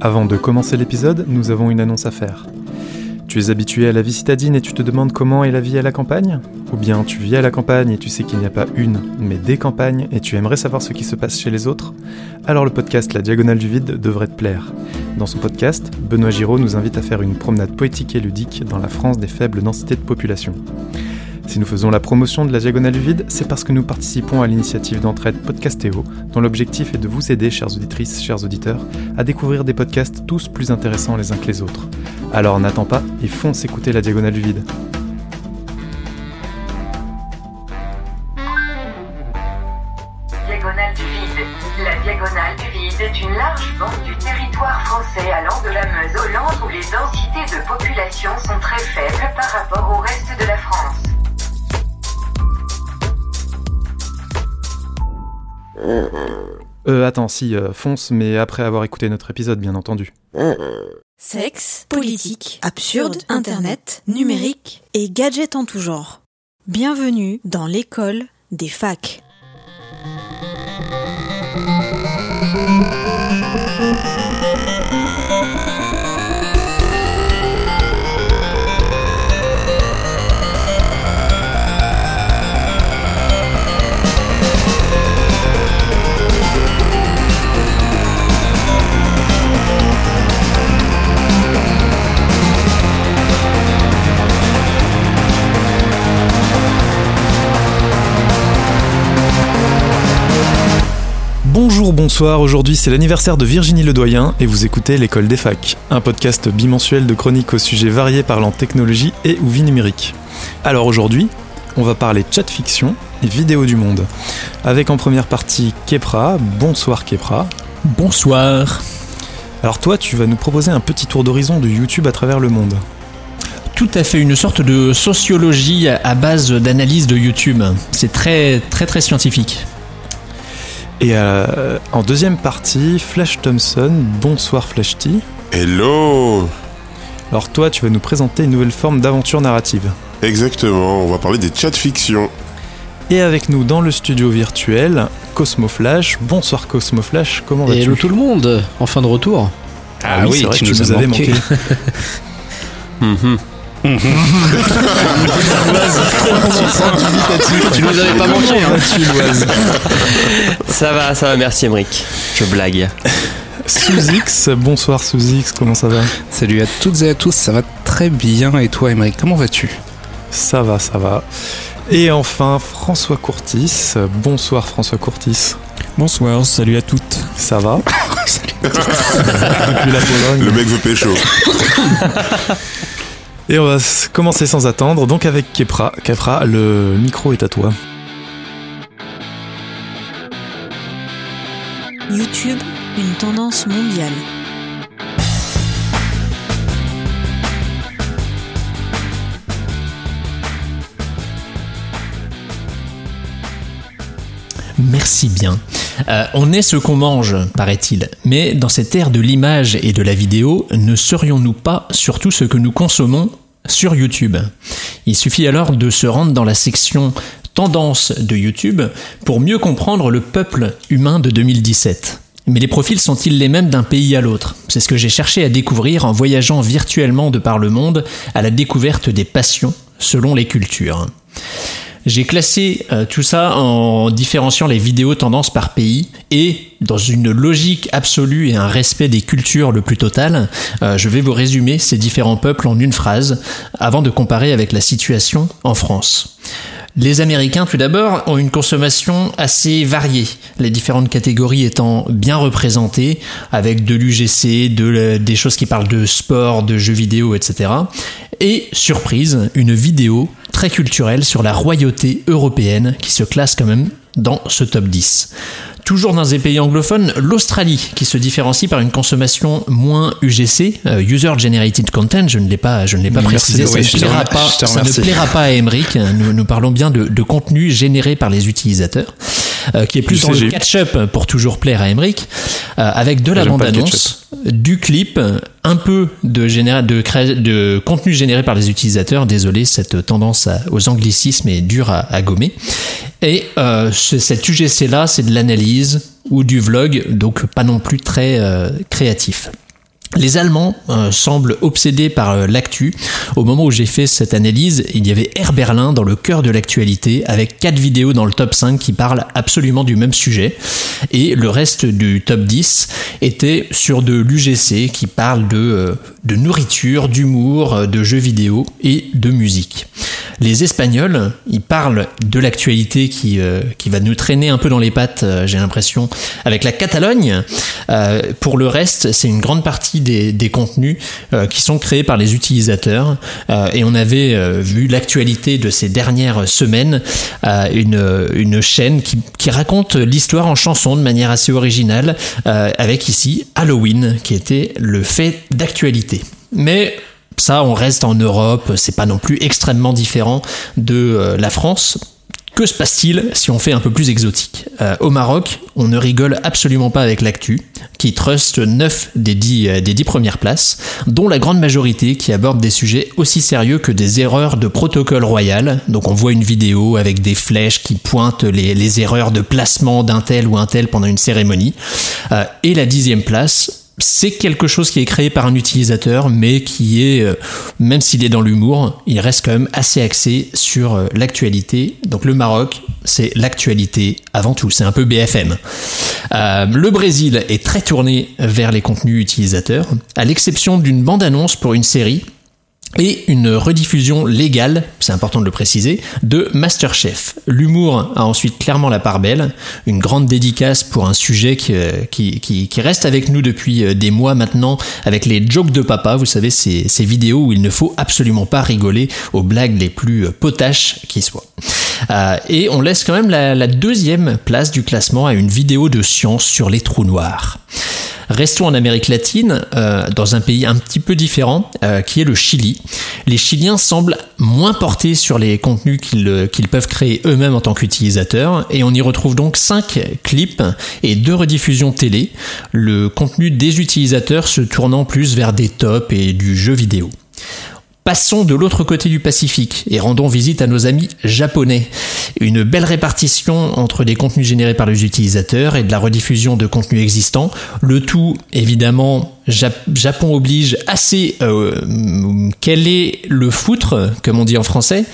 Avant de commencer l'épisode, nous avons une annonce à faire. Tu es habitué à la vie citadine et tu te demandes comment est la vie à la campagne? Ou bien tu vis à la campagne et tu sais qu'il n'y a pas une, mais des campagnes et tu aimerais savoir ce qui se passe chez les autres? Alors le podcast La Diagonale du Vide devrait te plaire. Dans son podcast, Benoît Giraud nous invite à faire une promenade poétique et ludique dans la France des faibles densités de population. Si nous faisons la promotion de la Diagonale du Vide, c'est parce que nous participons à l'initiative d'entraide Podcastéo, dont l'objectif est de vous aider, chères auditrices, chers auditeurs, à découvrir des podcasts tous plus intéressants les uns que les autres. Alors n'attends pas et fonce écouter la Diagonale du Vide. Diagonale du vide. La diagonale du vide est une large bande du territoire français allant de la Meuse au Land où les densités de population sont très faibles par rapport au reste de la France. Euh, attends, si, euh, fonce, mais après avoir écouté notre épisode, bien entendu. Sexe, politique, absurde, internet, numérique et gadgets en tout genre. Bienvenue dans l'école des facs. Bonjour, bonsoir, aujourd'hui c'est l'anniversaire de Virginie Ledoyen et vous écoutez l'école des facs, un podcast bimensuel de chroniques aux sujets variés parlant technologie et ou vie numérique. Alors aujourd'hui, on va parler chat fiction et vidéo du monde. Avec en première partie Kepra, bonsoir Kepra. Bonsoir. Alors toi, tu vas nous proposer un petit tour d'horizon de YouTube à travers le monde. Tout à fait, une sorte de sociologie à base d'analyse de YouTube. C'est très très très scientifique. Et euh, en deuxième partie, Flash Thompson, bonsoir Flash T. Hello Alors toi, tu vas nous présenter une nouvelle forme d'aventure narrative. Exactement, on va parler des chats fiction. Et avec nous dans le studio virtuel, Cosmo Flash. Bonsoir Cosmo Flash, comment vas-tu? Hello tout le monde, enfin de retour. Ah oui, c'est vrai que tu nous as avais manqué. Mhm. Tu nous avais pas manqué, hein. Ça va, ça va, merci Emric. Je blague. Sous-X, bonsoir Sous-X, comment ça va? Salut à toutes et à tous, ça va très bien. Et toi, Émeric, comment vas-tu? Ça va, ça va. Et enfin, François Courtis. Bonsoir François Courtis. Bonsoir, salut à toutes. Ça va? Depuis la Pologne. Le mec veut pécho. Et on va commencer sans attendre, donc avec Kepra. Kepra, le micro est à toi. YouTube, une tendance mondiale. Merci bien. Euh, on est ce qu'on mange, paraît-il. Mais dans cette ère de l'image et de la vidéo, ne serions-nous pas surtout ce que nous consommons sur YouTube? Il suffit alors de se rendre dans la section tendance de YouTube pour mieux comprendre le peuple humain de 2017. Mais les profils sont-ils les mêmes d'un pays à l'autre? C'est ce que j'ai cherché à découvrir en voyageant virtuellement de par le monde à la découverte des passions selon les cultures. J'ai classé euh, tout ça en différenciant les vidéos tendances par pays et dans une logique absolue et un respect des cultures le plus total, euh, je vais vous résumer ces différents peuples en une phrase avant de comparer avec la situation en France. Les Américains, tout d'abord, ont une consommation assez variée, les différentes catégories étant bien représentées, avec de l'UGC, des choses qui parlent de sport, de jeux vidéo, etc. Et, surprise, une vidéo très culturelle sur la royauté européenne qui se classe quand même dans ce top 10. Toujours dans des pays anglophones, l'Australie, qui se différencie par une consommation moins UGC, euh, User Generated Content, je ne l'ai pas, je ne l'ai pas Merci, précisé, ça, oui, ne plaira pas, ça ne plaira pas à Emmerich, nous, nous parlons bien de, de contenu généré par les utilisateurs. Euh, qui est plus dans le catch-up pour toujours plaire à Emmerich, euh, avec de la bande-annonce, du clip, un peu de, généra- de, de contenu généré par les utilisateurs. Désolé, cette tendance à- aux anglicismes est dure à, à gommer. Et euh, ce- cet UGC-là, c'est de l'analyse ou du vlog, donc pas non plus très euh, créatif. Les Allemands euh, semblent obsédés par euh, l'actu. Au moment où j'ai fait cette analyse, il y avait Air Berlin dans le cœur de l'actualité, avec quatre vidéos dans le top 5 qui parlent absolument du même sujet. Et le reste du top 10 était sur de l'UGC qui parle de, euh, de nourriture, d'humour, de jeux vidéo et de musique. Les Espagnols, ils parlent de l'actualité qui, qui va nous traîner un peu dans les pattes, j'ai l'impression, avec la Catalogne. Pour le reste, c'est une grande partie des, contenus euh, qui sont créés par les utilisateurs. Euh, et on avait euh, vu l'actualité de ces dernières semaines, une, chaîne qui, qui raconte l'histoire en chanson de manière assez originale, avec ici Halloween, qui était le fait d'actualité. Mais ça, on reste en Europe, c'est pas non plus extrêmement différent de la France. Que se passe-t-il si on fait un peu plus exotique? Euh, Au Maroc, on ne rigole absolument pas avec l'actu, qui trust 9 des 10, euh, des 10 premières places, dont la grande majorité qui aborde des sujets aussi sérieux que des erreurs de protocole royal. Donc on voit une vidéo avec des flèches qui pointent les, les erreurs de placement d'un tel ou un tel pendant une cérémonie. Euh, et la dixième place, c'est quelque chose qui est créé par un utilisateur, mais qui est, euh, même s'il est dans l'humour, il reste quand même assez axé sur euh, l'actualité. Donc le Maroc, c'est l'actualité avant tout, c'est un peu BFM. Euh, le Brésil est très tourné vers les contenus utilisateurs, à l'exception d'une bande-annonce pour une série et une rediffusion légale, c'est important de le préciser, de Masterchef. L'humour a ensuite clairement la part belle, une grande dédicace pour un sujet qui, euh, qui, qui, qui reste avec nous depuis euh, des mois maintenant, avec les jokes de papa, vous savez, ces, ces vidéos où il ne faut absolument pas rigoler aux blagues les plus euh, potaches qui soient. Euh, et on laisse quand même la, deuxième place du classement à une vidéo de science sur les trous noirs. Restons en Amérique latine, euh, dans un pays un petit peu différent, euh, qui est le Chili. Les Chiliens semblent moins portés sur les contenus qu'ils peuvent créer eux-mêmes en tant qu'utilisateurs, et on y retrouve donc 5 clips et deux rediffusions télé, le contenu des utilisateurs se tournant plus vers des tops et du jeu vidéo. Passons de l'autre côté du Pacifique et rendons visite à nos amis japonais. Une belle répartition entre des contenus générés par les utilisateurs et de la rediffusion de contenus existants. Le tout, évidemment, Japon oblige assez. Euh, quel est le foutre, comme on dit en français,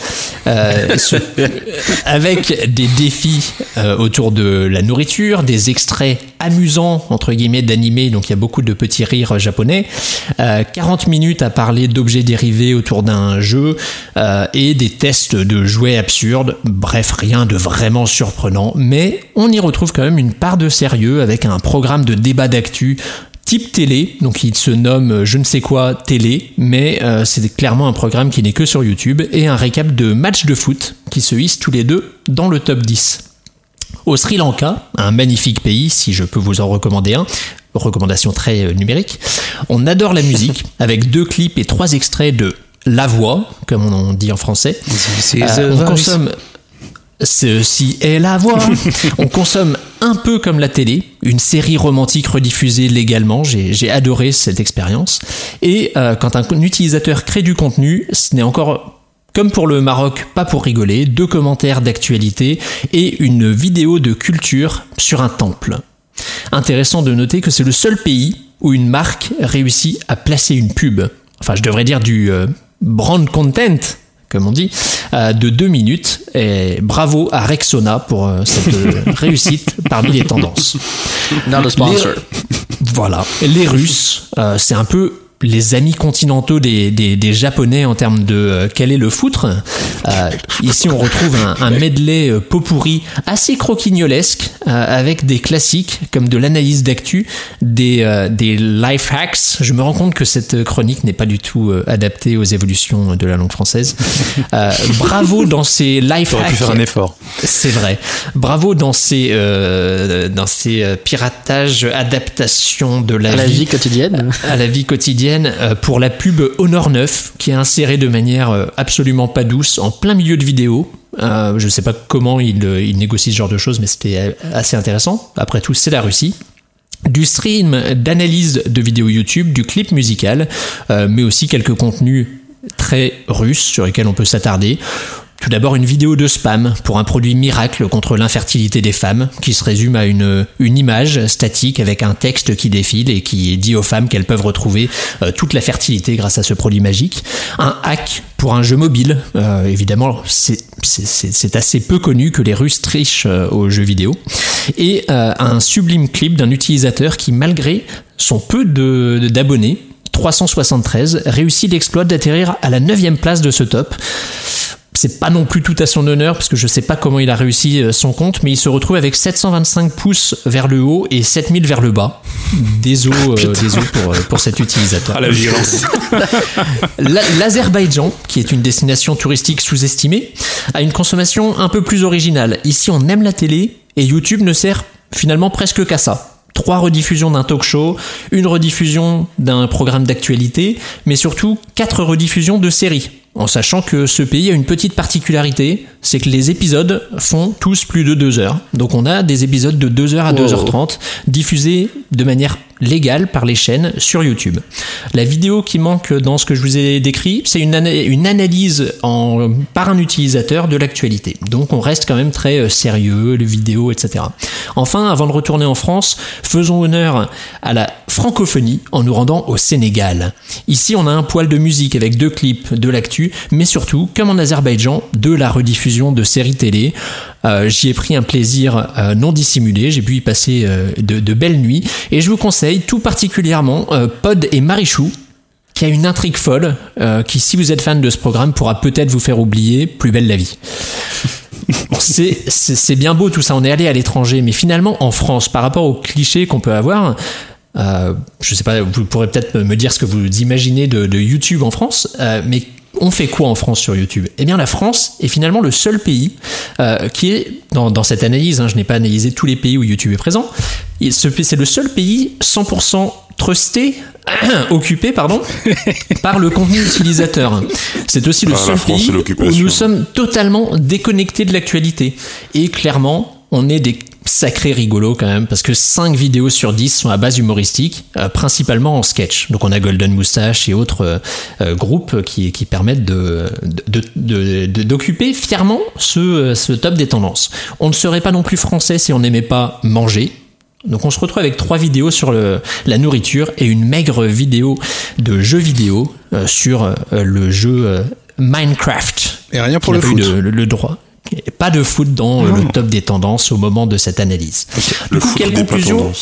euh, ce- avec des défis euh, autour de la nourriture, des extraits amusants entre guillemets d'animés. Donc il y a beaucoup de petits rires japonais. Euh, 40 minutes à parler d'objets dérivés autour d'un jeu euh, et des tests de jouets absurdes. Bref, rien de vraiment surprenant, mais on y retrouve quand même une part de sérieux avec un programme de débat d'actu type télé, donc il se nomme euh, je ne sais quoi télé, mais euh, c'est clairement un programme qui n'est que sur YouTube, et un récap de matchs de foot qui se hissent tous les deux dans le top 10. Au Sri Lanka, un magnifique pays, si je peux vous en recommander un, recommandation très euh, numérique, on adore la musique, avec deux clips et trois extraits de La Voix, comme on dit en français. Euh, on consomme Ceci est la voix. On consomme un peu comme la télé, une série romantique rediffusée légalement. J'ai adoré cette expérience. Et euh, quand un utilisateur crée du contenu, ce n'est encore comme pour le Maroc, pas pour rigoler, deux commentaires d'actualité et une vidéo de culture sur un temple. Intéressant de noter que c'est le seul pays où une marque réussit à placer une pub. Enfin, je devrais dire du euh, brand content, comme on dit, euh, de deux minutes. Et bravo à Rexona pour euh, cette euh, réussite parmi les tendances. Not a sponsor. Les- voilà. Les Russes, euh, c'est un peu les amis continentaux des, des, des Japonais en termes de euh, quel est le foutre. Euh, ici, on retrouve un, un medley euh, pot pourri assez croquignolesque euh, avec des classiques comme de l'analyse d'actu, des, euh, des life hacks. Je me rends compte que cette chronique n'est pas du tout euh, adaptée aux évolutions de la langue française. Euh, bravo dans ces life T'aurais pu hacks. faire un effort. C'est vrai. Bravo dans ces, dans ces piratages, adaptations de la, À la vie quotidienne. à la vie quotidienne euh, pour la pub Honor 9 qui est insérée de manière euh, absolument pas douce en plein milieu de vidéo. Euh, je ne sais pas comment il, il négocie ce genre de choses, mais c'était assez intéressant. Après tout, c'est la Russie du stream d'analyse de vidéos YouTube, du clip musical, mais aussi quelques contenus très russes sur lesquels on peut s'attarder. Tout d'abord une vidéo de spam pour un produit miracle contre l'infertilité des femmes qui se résume à une, une image statique avec un texte qui défile et qui dit aux femmes qu'elles peuvent retrouver euh, toute la fertilité grâce à ce produit magique. Un hack pour un jeu mobile. Euh, évidemment, c'est assez peu connu que les Russes trichent euh, aux jeux vidéo. Et un sublime clip d'un utilisateur qui, malgré son peu d'abonnés, 373, réussit l'exploit d'atterrir à la 9 place de ce top c'est pas non plus tout à son honneur parce que je sais pas comment il a réussi euh, son compte, mais il se retrouve avec 725 pouces vers le haut et 7000 vers le bas. Désolé euh, pour, euh, pour cet utilisateur. Ah, la violence. L'Azerbaïdjan, qui est une destination touristique sous-estimée, a une consommation un peu plus originale. Ici, on aime la télé et YouTube ne sert finalement presque qu'à ça trois rediffusions d'un talk show, une rediffusion d'un programme d'actualité, mais surtout quatre rediffusions de séries en sachant que ce pays a une petite particularité, c'est que les épisodes font tous plus de 2 heures. Donc on a des épisodes de 2 heures à 2h30 diffusés de manière légale par les chaînes sur YouTube. La vidéo qui manque dans ce que je vous ai décrit, c'est une, analyse par un utilisateur de l'actualité. Donc on reste quand même très euh, sérieux, les vidéos, etc. Enfin, avant de retourner en France, faisons honneur à la francophonie en nous rendant au Sénégal. Ici, on a un poil de musique avec deux clips de l'actu, mais surtout, comme en Azerbaïdjan, de la rediffusion de séries télé. Euh, j'y ai pris un plaisir euh, non dissimulé, j'ai pu y passer de, de belles nuits, et je vous conseille tout particulièrement euh, Pod et Marichou, qui a une intrigue folle, euh, qui, si vous êtes fan de ce programme, pourra peut-être vous faire oublier Plus belle la vie. c'est bien beau tout ça, on est allé à l'étranger, mais finalement en France, par rapport aux clichés qu'on peut avoir, euh, je sais pas, vous pourrez peut-être me dire ce que vous imaginez de, YouTube en France, mais on fait quoi en France sur YouTube? Eh bien, la France est finalement le seul pays euh, qui est, dans, cette analyse, hein, je n'ai pas analysé tous les pays où YouTube est présent, c'est le seul pays 100% trusté, occupé, pardon, par le contenu utilisateur. C'est aussi le seul pays où nous sommes totalement déconnectés de l'actualité. Et clairement, on est des sacré rigolo quand même, parce que 5 vidéos sur 10 sont à base humoristique, euh, principalement en sketch. Donc on a Golden Moustache et autres euh, euh, groupes qui, qui permettent de, d'occuper de, fièrement ce, ce top des tendances. On ne serait pas non plus français si on n'aimait pas manger. Donc on se retrouve avec trois vidéos sur le, la nourriture et une maigre vidéo de jeux vidéo sur le jeu Minecraft. Et rien pour le foot. le droit. Pas de foot dans euh, le top des tendances au moment de cette analyse. le coup, quelle conclusion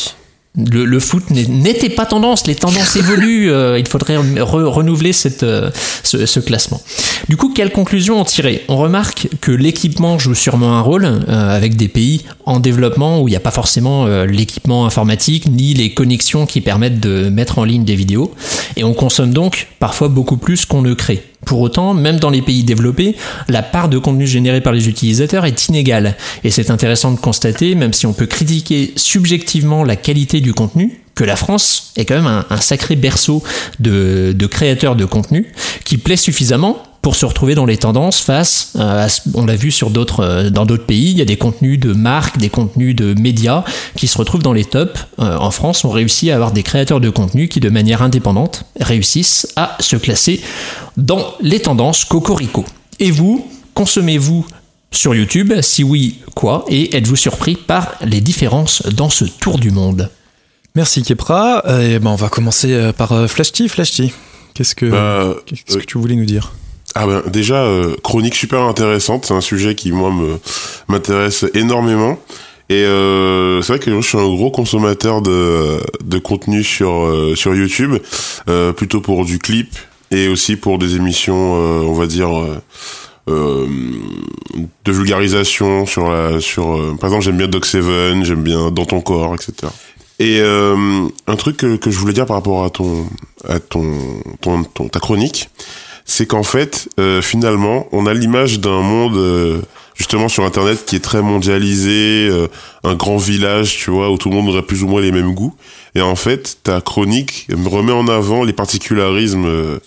le, le, foot n'était pas tendance, les tendances évoluent, euh, il faudrait renouveler cette, euh, ce, ce, classement. Du coup, quelle conclusion en tirer? On remarque que l'équipement joue sûrement un rôle euh, avec des pays en développement où il n'y a pas forcément l'équipement informatique ni les connexions qui permettent de mettre en ligne des vidéos, et on consomme donc parfois beaucoup plus qu'on ne crée. Pour autant, même dans les pays développés, la part de contenu généré par les utilisateurs est inégale. Et c'est intéressant de constater, même si on peut critiquer subjectivement la qualité du contenu, que la France est quand même un, sacré berceau de, de créateurs de contenu qui plaît suffisamment pour se retrouver dans les tendances face à, on l'a vu sur d'autres euh, dans d'autres pays, il y a des contenus de marques, des contenus de médias qui se retrouvent dans les tops. Euh, en France, on réussit à avoir des créateurs de contenu qui de manière indépendante réussissent à se classer dans les tendances cocorico. Et vous, consommez-vous sur YouTube? Si oui, quoi? Et êtes-vous surpris par les différences dans ce tour du monde? Merci Kepra. Et ben on va commencer par Flashty. Flashty, qu'est-ce que, bah, qu'est-ce que tu voulais nous dire? Ah ben déjà euh, chronique super intéressante, c'est un sujet qui moi me m'intéresse énormément et euh, c'est vrai que je suis un gros consommateur de de contenu sur euh, sur YouTube, euh, plutôt pour du clip et aussi pour des émissions, on va dire. de vulgarisation sur la sur par exemple j'aime bien Doc Seven j'aime bien dans ton corps etc et un truc que, que, je voulais dire par rapport à ton à ton, ton, ton ta chronique c'est qu'en fait, euh, finalement, on a l'image d'un monde euh, justement sur Internet qui est très mondialisé, euh, un grand village, tu vois, où tout le monde aurait plus ou moins les mêmes goûts. Et en fait, ta chronique me remet en avant les particularismes,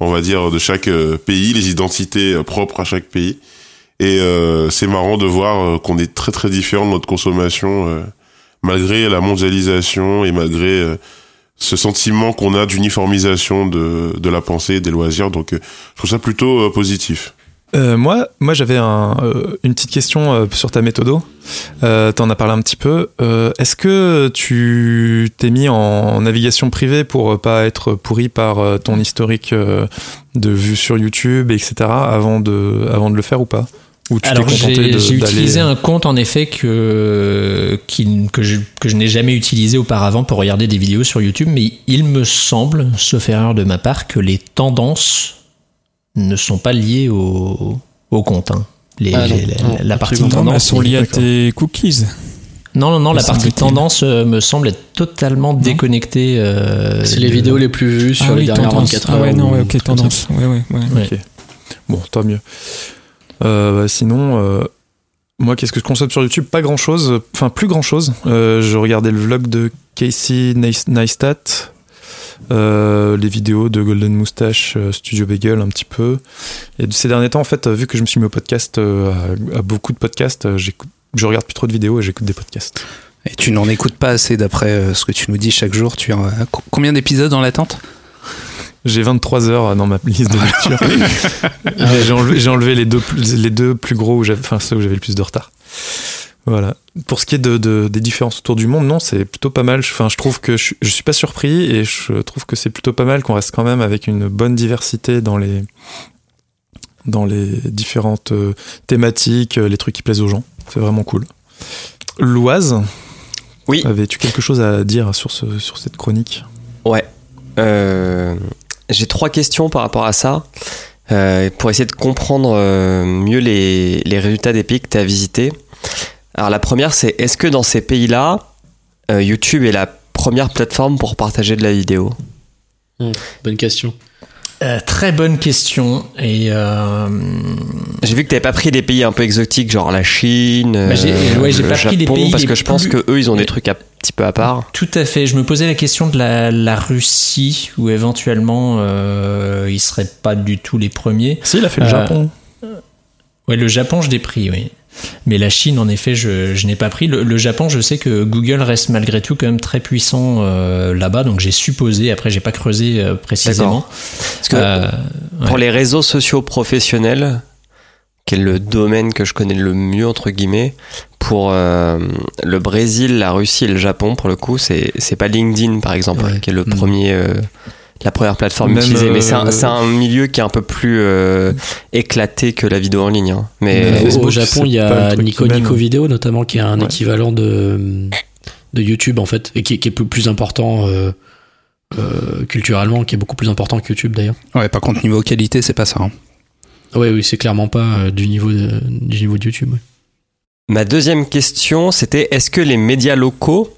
on va dire, de chaque pays, les identités propres à chaque pays. Et euh, c'est marrant de voir euh, qu'on est très très différent de notre consommation, euh, malgré la mondialisation et malgré euh, ce sentiment qu'on a d'uniformisation de, de la pensée des loisirs. Donc, euh, je trouve ça plutôt euh, positif. Euh, moi, moi j'avais un, une petite question sur ta méthodo. Euh, T'en as parlé un petit peu. Est-ce que tu t'es mis en navigation privée pour pas être pourri par ton historique de vues sur YouTube, etc. avant de, avant de le faire ou pas? Ou tu t'es Alors contenté j'ai de- j'ai d'aller- utilisé un compte en effet que, qui- que je, que je n'ai jamais utilisé auparavant pour regarder des vidéos sur YouTube, mais il me semble, sauf erreur de ma part, que les tendances ne sont pas liées au, au compte. hein. Les- Ah non, les- la, non, la partie elles tendance. sont liées à tes cookies. Non, non, non, la Me partie tendance euh, me semble être totalement déconnectée. euh, C'est les de- vidéos les plus vues sur ah les oui, dernières tendance. 24 Ah heures. ouais, non, ou ouais, ok, tendance. Ouais, ouais, ouais. Ouais. Ok. Bon, tant mieux. Euh, bah, sinon, euh, moi, qu'est-ce que je consomme sur YouTube? Pas grand-chose. Enfin, plus grand-chose. Euh, je regardais le vlog de Casey Neis- Neistat, les vidéos de Golden Moustache, Studio Bagel un petit peu. Et ces derniers temps, en fait, vu que je me suis mis au podcast, à, beaucoup de podcasts, je regarde plus trop de vidéos et j'écoute des podcasts. Et tu n'en écoutes pas assez d'après ce que tu nous dis chaque jour. Tu as co- combien d'épisodes en l'attente? J'ai 23 heures dans ma liste de lecture. Mais j'ai enlevé, les, deux, plus- les deux plus gros, où enfin ceux où j'avais le plus de retard. Voilà. Pour ce qui est de, de- des différences autour du monde, non, c'est plutôt pas mal. Enfin, je trouve que je, suis- je suis pas surpris et je trouve que c'est plutôt pas mal qu'on reste quand même avec une bonne diversité dans les dans les différentes euh, thématiques, euh, les trucs qui plaisent aux gens. C'est vraiment cool. Loise, Oui. avais-tu quelque chose à dire sur, ce, sur cette chronique? Ouais. Euh, J'ai trois questions par rapport à ça. euh, pour essayer de comprendre euh, mieux les, les résultats des pays que tu as visités. Alors la première, c'est est-ce que dans ces pays-là, euh, YouTube est la première plateforme pour partager de la vidéo? Bonne question. Euh, très bonne question. Et euh, J'ai vu que t'avais pas pris des pays un peu exotiques, genre la Chine, Bah, j'ai- euh, ouais, j'ai le pas pris les Japon, pays parce que je pense plus- que eux, ils ont des trucs un petit peu à part. Tout à fait. Je me posais la question de la, la Russie, où éventuellement euh, ils seraient pas du tout les premiers. Si, il a fait le Euh, Japon. Ouais, le Japon, je l'ai pris, oui. Mais la Chine, en effet, je, je n'ai pas pris. Le, le Japon, je sais que Google reste malgré tout quand même très puissant euh, là-bas, donc j'ai supposé. Après, j'ai pas creusé euh, précisément. Parce que Euh, pour ouais. les réseaux sociaux professionnels, qui est le domaine que je connais le mieux entre guillemets, pour le Brésil, la Russie et le Japon, pour le coup, c'est c'est pas LinkedIn par exemple, Ouais. qui est le Mm. premier. La première plateforme Même, utilisée, mais euh, c'est un, milieu qui est un peu plus euh, éclaté que la vidéo en ligne. hein. Mais Euh, Mais au- Facebook, au Japon, il y a Nico. Nico Vidéo notamment qui est un Ouais. équivalent de de YouTube en fait et qui, qui est plus, plus important euh, euh, culturellement, qui est beaucoup plus important que YouTube d'ailleurs. Ouais, par contre, niveau qualité, c'est pas ça. hein. Oui, oui, c'est clairement pas euh, du niveau de, du niveau de YouTube. ouais. Ma deuxième question, c'était est-ce que les médias locaux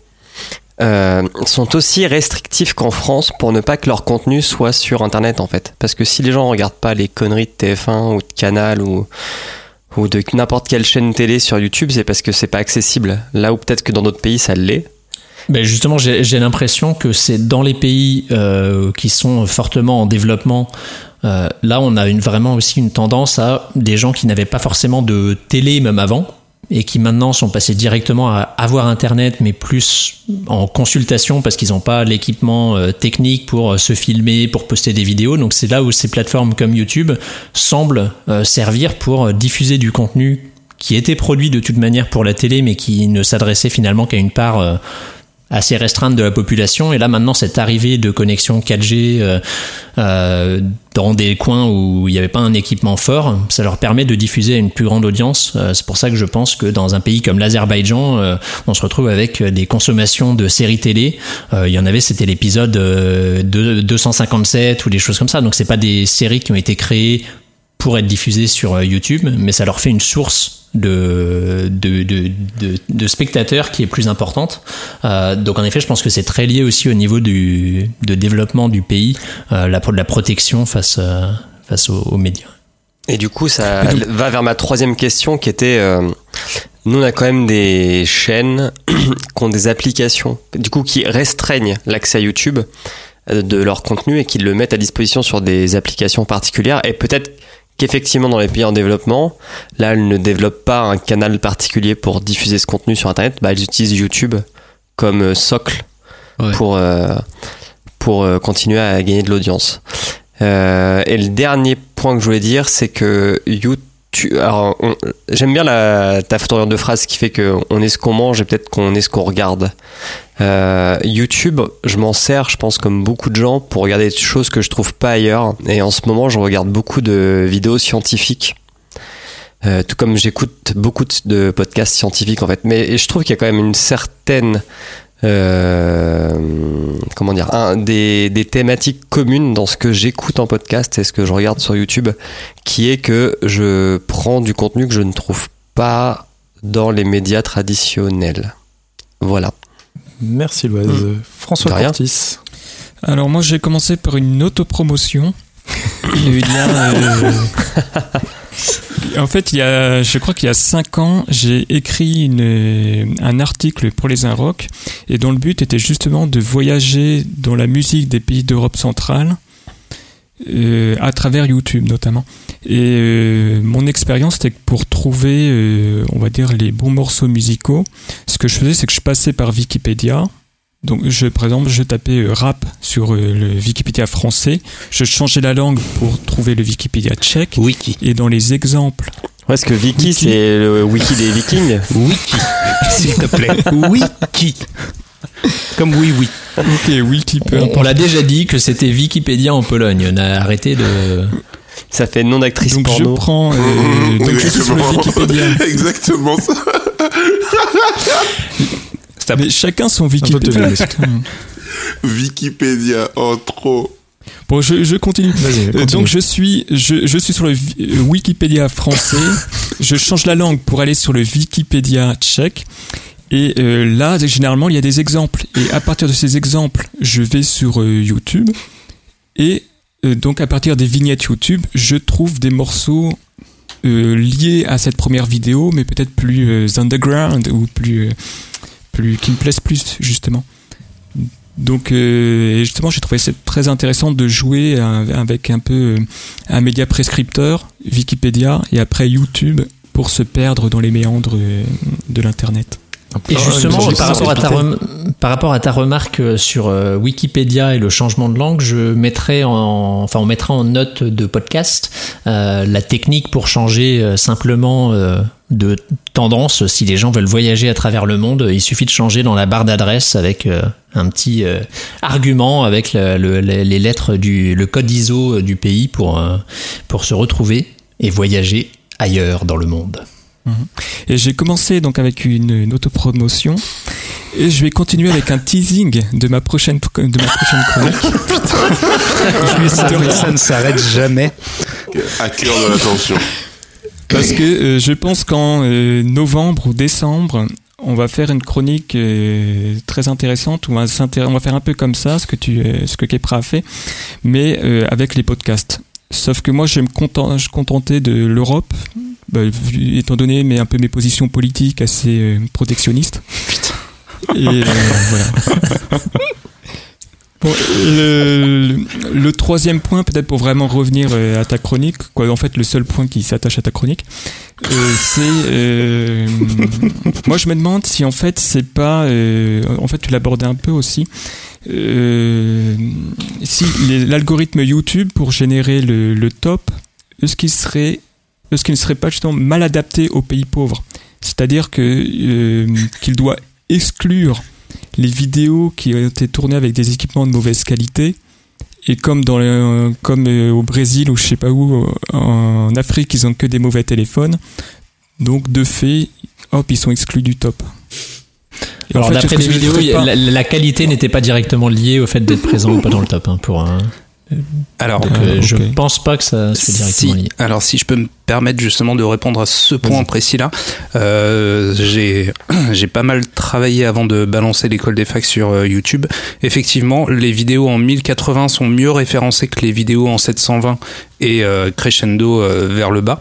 euh, sont aussi restrictifs qu'en France pour ne pas que leur contenu soit sur Internet en fait Parce que si les gens regardent pas les conneries de TF1 ou de Canal ou de n'importe quelle chaîne télé sur YouTube, c'est parce que c'est pas accessible. Là où peut-être que dans d'autres pays ça l'est. Ben justement, j'ai l'impression que c'est dans les pays euh, qui sont fortement en développement. euh, là, on a vraiment aussi une tendance à des gens qui n'avaient pas forcément de télé même avant et qui maintenant sont passés directement à avoir Internet, mais plus en consultation parce qu'ils n'ont pas l'équipement euh, technique pour euh, se filmer, pour poster des vidéos. Donc c'est là où ces plateformes comme YouTube semblent euh, servir pour diffuser du contenu qui était produit de toute manière pour la télé, mais qui ne s'adressait finalement qu'à une part assez restreinte de la population. Et là, maintenant, cette arrivée de connexion 4G euh, euh, dans des coins où il n'y avait pas un équipement fort, ça leur permet de diffuser à une plus grande audience. Euh, c'est pour ça que je pense que dans un pays comme l'Azerbaïdjan, euh, on se retrouve avec des consommations de séries télé. Euh, il y en avait, c'était l'épisode euh, de 257 ou des choses comme ça. Donc, c'est pas des séries qui ont été créées pour être diffusées sur euh, YouTube, mais ça leur fait une source de, de, de, de, de spectateurs qui est plus importante. Euh, donc en effet, je pense que c'est très lié aussi au niveau du de développement du pays, euh, la, la protection face, euh, face aux, aux médias. Et du coup, ça va vers ma troisième question qui était euh, nous, on a quand même des chaînes qui ont des applications, du coup, qui restreignent l'accès à YouTube euh, de leur contenu et qui le mettent à disposition sur des applications particulières et peut-être qu'effectivement dans les pays en développement, là elles ne développent pas un canal particulier pour diffuser ce contenu sur Internet, bah, elles utilisent YouTube comme euh, socle Ouais. pour, euh, pour euh, continuer à gagner de l'audience. Euh, et le dernier point que je voulais dire, c'est que YouTube. Alors, on- j'aime bien la, ta tournure de phrase qui fait que on est ce qu'on mange et peut-être qu'on est ce qu'on regarde. Euh, YouTube, je m'en sers, je pense, comme beaucoup de gens, pour regarder des choses que je trouve pas ailleurs. Et en ce moment, je regarde beaucoup de vidéos scientifiques. Euh, tout comme j'écoute beaucoup de podcasts scientifiques en fait. Mais je trouve qu'il y a quand même une certaine euh, comment dire un, des, des thématiques communes dans ce que j'écoute en podcast et ce que je regarde sur YouTube, qui est que je prends du contenu que je ne trouve pas dans les médias traditionnels. Voilà. Merci Loise. François De rien. Cortis. Alors moi j'ai commencé par une autopromotion. Il euh, en fait, il y a, je crois qu'il y a cinq ans, j'ai écrit un article pour les Inrocks et dont le but était justement de voyager dans la musique des pays d'Europe centrale euh, à travers YouTube notamment. Et euh, mon expérience c'était que pour trouver, on va dire, les bons morceaux musicaux, ce que je faisais c'est que je passais par Wikipédia. Donc, je, par exemple, je tapais euh, rap sur euh, le Wikipédia français, je changeais la langue pour trouver le Wikipédia tchèque, Wiki. et dans les exemples, Ouais, parce que Wiki, Wiki. c'est le wiki des Vikings. Wiki. S'il te plaît. Wiki. Comme oui, oui. ok, wiki, peu On, importe. on l'a déjà dit que c'était Wikipédia en Pologne. On a arrêté de. Ça fait nom d'actrice Donc, je porno. prends, euh, donc je suis sur le Wikipédia. Exactement ça. Mais chacun son Wikipédia. Wikipédia, oh trop. Bon, je, je continue. Euh, continue. Donc je suis, je, je suis sur le euh, Wikipédia français. je change la langue pour aller sur le Wikipédia tchèque. Et euh, là, généralement, il y a des exemples. Et à partir de ces exemples, je vais sur euh, YouTube. Et euh, donc, à partir des vignettes YouTube, je trouve des morceaux euh, liés à cette première vidéo, mais peut-être plus euh, underground ou plus, euh, qui me plaisent plus justement. Donc euh, justement, j'ai trouvé ça très intéressant de jouer avec un peu euh, un média prescripteur, Wikipédia, et après YouTube pour se perdre dans les méandres euh, de l'internet. Et justement, j'ai par rapport, à ta sorti. rem- par rapport à ta remarque euh, sur euh, Wikipédia et le changement de langue, je mettrai en, enfin, on mettra en note de podcast euh, la technique pour changer euh, simplement de tendance. Si les gens veulent voyager à travers le monde, il suffit de changer dans la barre d'adresse avec un petit argument avec le- le- les lettres du le code ISO du pays pour pour se retrouver et voyager ailleurs dans le monde. Et j'ai commencé donc avec une, une autopromotion et je vais continuer avec un teasing de ma prochaine de ma prochaine chronique. ça, ça ne s'arrête jamais. À cœur de l'attention. Parce que euh, je pense qu'en euh, novembre ou décembre, on va faire une chronique euh, très intéressante. où On va, on va faire un peu comme ça, ce que, tu, euh, ce que Kepra a fait, mais euh, avec les podcasts. Sauf que moi, je vais me content- je contenter de l'Europe, bah, étant donné mes, un peu mes positions politiques assez euh, protectionnistes. Et euh, voilà. Bon, le, le troisième point, peut-être pour vraiment revenir euh, à ta chronique, quoi, en fait le seul point qui s'attache à ta chronique, euh, c'est, euh, moi je me demande si en fait c'est pas, euh, en fait tu l'abordais un peu aussi, si l'algorithme YouTube pour générer le, le top, est-ce qu'il serait, est-ce qu'il ne serait pas justement mal adapté aux pays pauvres, c'est-à-dire que euh, qu'il doit exclure les vidéos qui ont été tournées avec des équipements de mauvaise qualité. Et comme, dans le, comme euh, au Brésil ou je sais pas où, euh, en Afrique, ils ont que des mauvais téléphones. Donc, de fait, hop, ils sont exclus du top. Et en Alors fait, d'après les vidéos, la, la qualité n'était pas directement liée au fait d'être présent ou pas dans le top. hein, pour un- Alors, donc, Ah, euh, je pense pas que ça soit directement Si, alors si je peux me permettre justement de répondre à ce point précis-là, euh, j'ai j'ai pas mal travaillé avant de balancer l'école des facs sur euh, YouTube. Effectivement, les vidéos en 1080 sont mieux référencées que les vidéos en 720 et euh, crescendo euh, vers le bas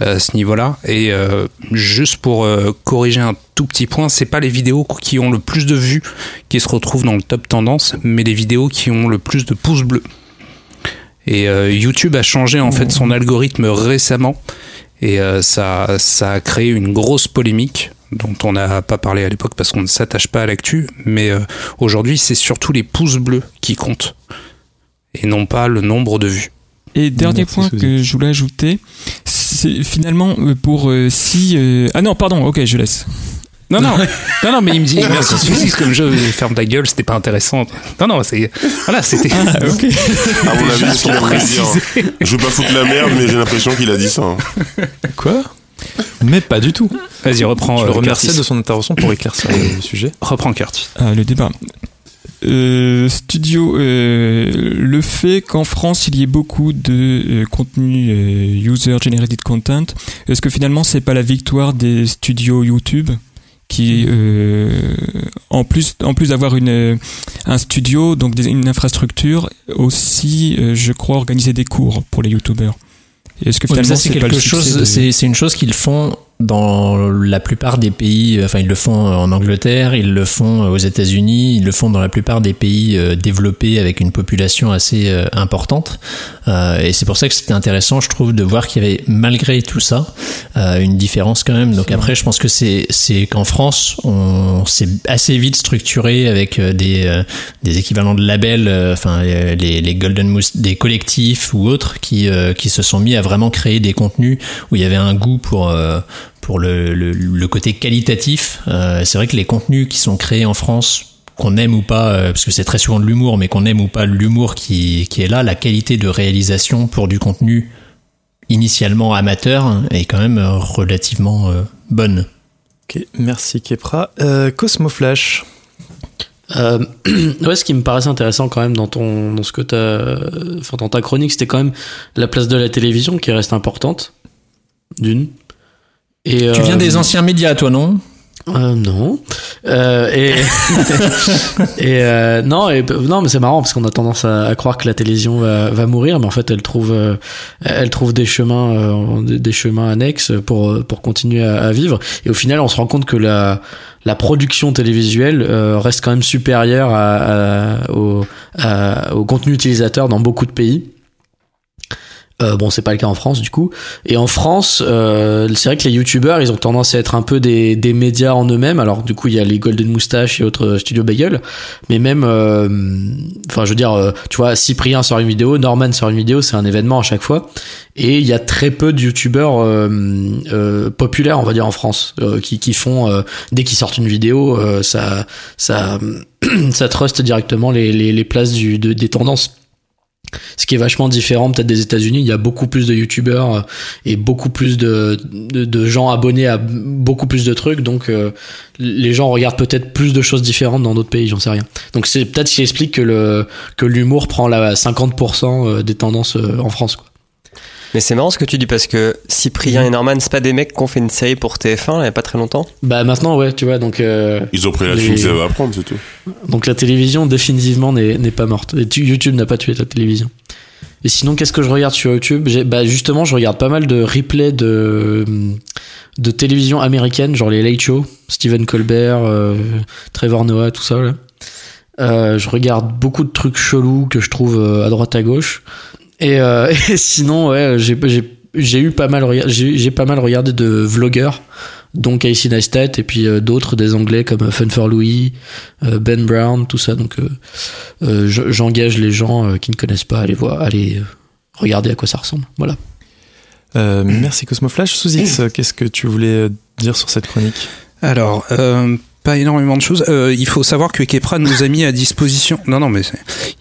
à ce niveau-là. Et euh, juste pour euh, corriger un tout petit point, c'est pas les vidéos qui ont le plus de vues qui se retrouvent dans le top tendance, mais les vidéos qui ont le plus de pouces bleus. Et euh, YouTube a changé en fait son algorithme récemment et euh, ça, ça a créé une grosse polémique dont on n'a pas parlé à l'époque parce qu'on ne s'attache pas à l'actu, mais euh, aujourd'hui c'est surtout les pouces bleus qui comptent et non pas le nombre de vues. Et dernier Merci, point que je voulais ajouter, c'est finalement euh, pour euh, si... euh, Ah non, pardon, ok, je laisse. Non, non, non, non, mais il me dit merci Suzy, comme je ferme ta gueule, c'était pas intéressant. Non, non, c'est voilà, c'était. À mon avis, c'est ce dire. Je veux pas foutre la merde, mais j'ai l'impression qu'il a dit ça. Quoi? Mais pas du tout. Vas-y, reprends. Je euh, le remercie de son intervention pour éclaircir le sujet. Reprends Curtis. Ah, le débat. Euh, studio, euh, le fait qu'en France il y ait beaucoup de euh, contenu euh, user generated content, est-ce que finalement c'est pas la victoire des studios YouTube? Qui, euh, en plus, en plus d'avoir une euh, un studio, donc des- une infrastructure, aussi, euh, je crois, organiser des cours pour les YouTubers. Et Est-ce que finalement c'est quelque chose, de- c'est c'est une chose qu'ils font dans la plupart des pays, euh, enfin ils le font en Angleterre, ils le font aux États-Unis, ils le font dans la plupart des pays euh, développés avec une population assez euh, importante. Euh, et c'est pour ça que c'était intéressant, je trouve, de voir qu'il y avait malgré tout ça euh, une différence quand même. Donc après, je pense que c'est c'est qu'en France, on s'est assez vite structuré avec euh, des euh, des équivalents de labels, euh, enfin euh, les les Golden Moose, des collectifs ou autres qui euh, qui se sont mis à vraiment créer des contenus où il y avait un goût pour euh, pour le, le, le côté qualitatif. Euh, c'est vrai que les contenus qui sont créés en France qu'on aime ou pas, euh, parce que c'est très souvent de l'humour, mais qu'on aime ou pas l'humour qui, qui est là, la qualité de réalisation pour du contenu initialement amateur est quand même euh, relativement euh, bonne. Ok, merci Kepra. Euh, Cosmo Flash. Euh, ouais, ce qui me paraissait intéressant quand même dans ton, dans ce que t'as, enfin dans ta chronique, c'était quand même la place de la télévision qui reste importante, d'une. Et Tu viens euh, des anciens médias, toi, non? Euh, non. Euh, et et euh, non, et, non, mais c'est marrant parce qu'on a tendance à, à croire que la télévision va, va mourir, mais en fait, elle trouve, euh, elle trouve des chemins, euh, des, chemins annexes pour pour continuer à, à vivre. Et au final, on se rend compte que la la production télévisuelle euh, reste quand même supérieure à, au, au contenu utilisateur dans beaucoup de pays. Euh, bon, c'est pas le cas en France du coup. Et en France, euh, c'est vrai que les youtubeurs, ils ont tendance à être un peu des, des médias en eux-mêmes. Alors du coup, il y a les Golden Moustache et autres euh, studios Bagel, mais même, euh, enfin, je veux dire, euh, tu vois, Cyprien sort une vidéo, Norman sort une vidéo, c'est un événement à chaque fois. Et il y a très peu de youtubeurs populaires, on va dire, en France, qui, qui font dès qu'ils sortent une vidéo, ça, ça, ça truste directement les, les, les places du, de- des tendances. Ce qui est vachement différent peut-être des États-Unis, il y a beaucoup plus de youtubeurs euh, et beaucoup plus de, de, gens abonnés à beaucoup plus de trucs, donc euh, les gens regardent peut-être plus de choses différentes dans d'autres pays, j'en sais rien. Donc c'est peut-être ce qui explique que le que l'humour prend la 50% des tendances euh, en France. Quoi. Mais c'est marrant ce que tu dis parce que Cyprien et Norman, c'est pas des mecs qui ont fait une série pour TF1 il y a pas très longtemps Bah maintenant ouais, tu vois, donc euh, Ils ont pris la Les- thune que ça va apprendre, c'est tout. donc la télévision définitivement n'est n'est pas morte. Et tu- YouTube n'a pas tué la télévision. Et sinon, qu'est-ce que je regarde sur YouTube? Bah justement, je regarde pas mal de replays de de télévision américaine, genre les Late Show, Stephen Colbert, euh, Trevor Noah, tout ça. Là. Euh, je regarde beaucoup de trucs chelous que je trouve euh, à droite à gauche. Et, euh, et sinon, ouais, j'ai j'ai j'ai eu pas mal j'ai j'ai pas mal regardé de vlogueurs donc Casey Neistat et puis euh, d'autres des anglais comme euh, Fun for Louis euh, Ben Brown tout ça. Donc euh, euh, je- j'engage les gens euh, qui ne connaissent pas à aller voir à aller regarder à quoi ça ressemble. Voilà. Euh, merci Cosmo Flash. Sous X, qu'est-ce que tu voulais dire sur cette chronique? Alors, euh, pas énormément de choses. Euh, il faut savoir que Kepra nous a mis à disposition. Non, non, mais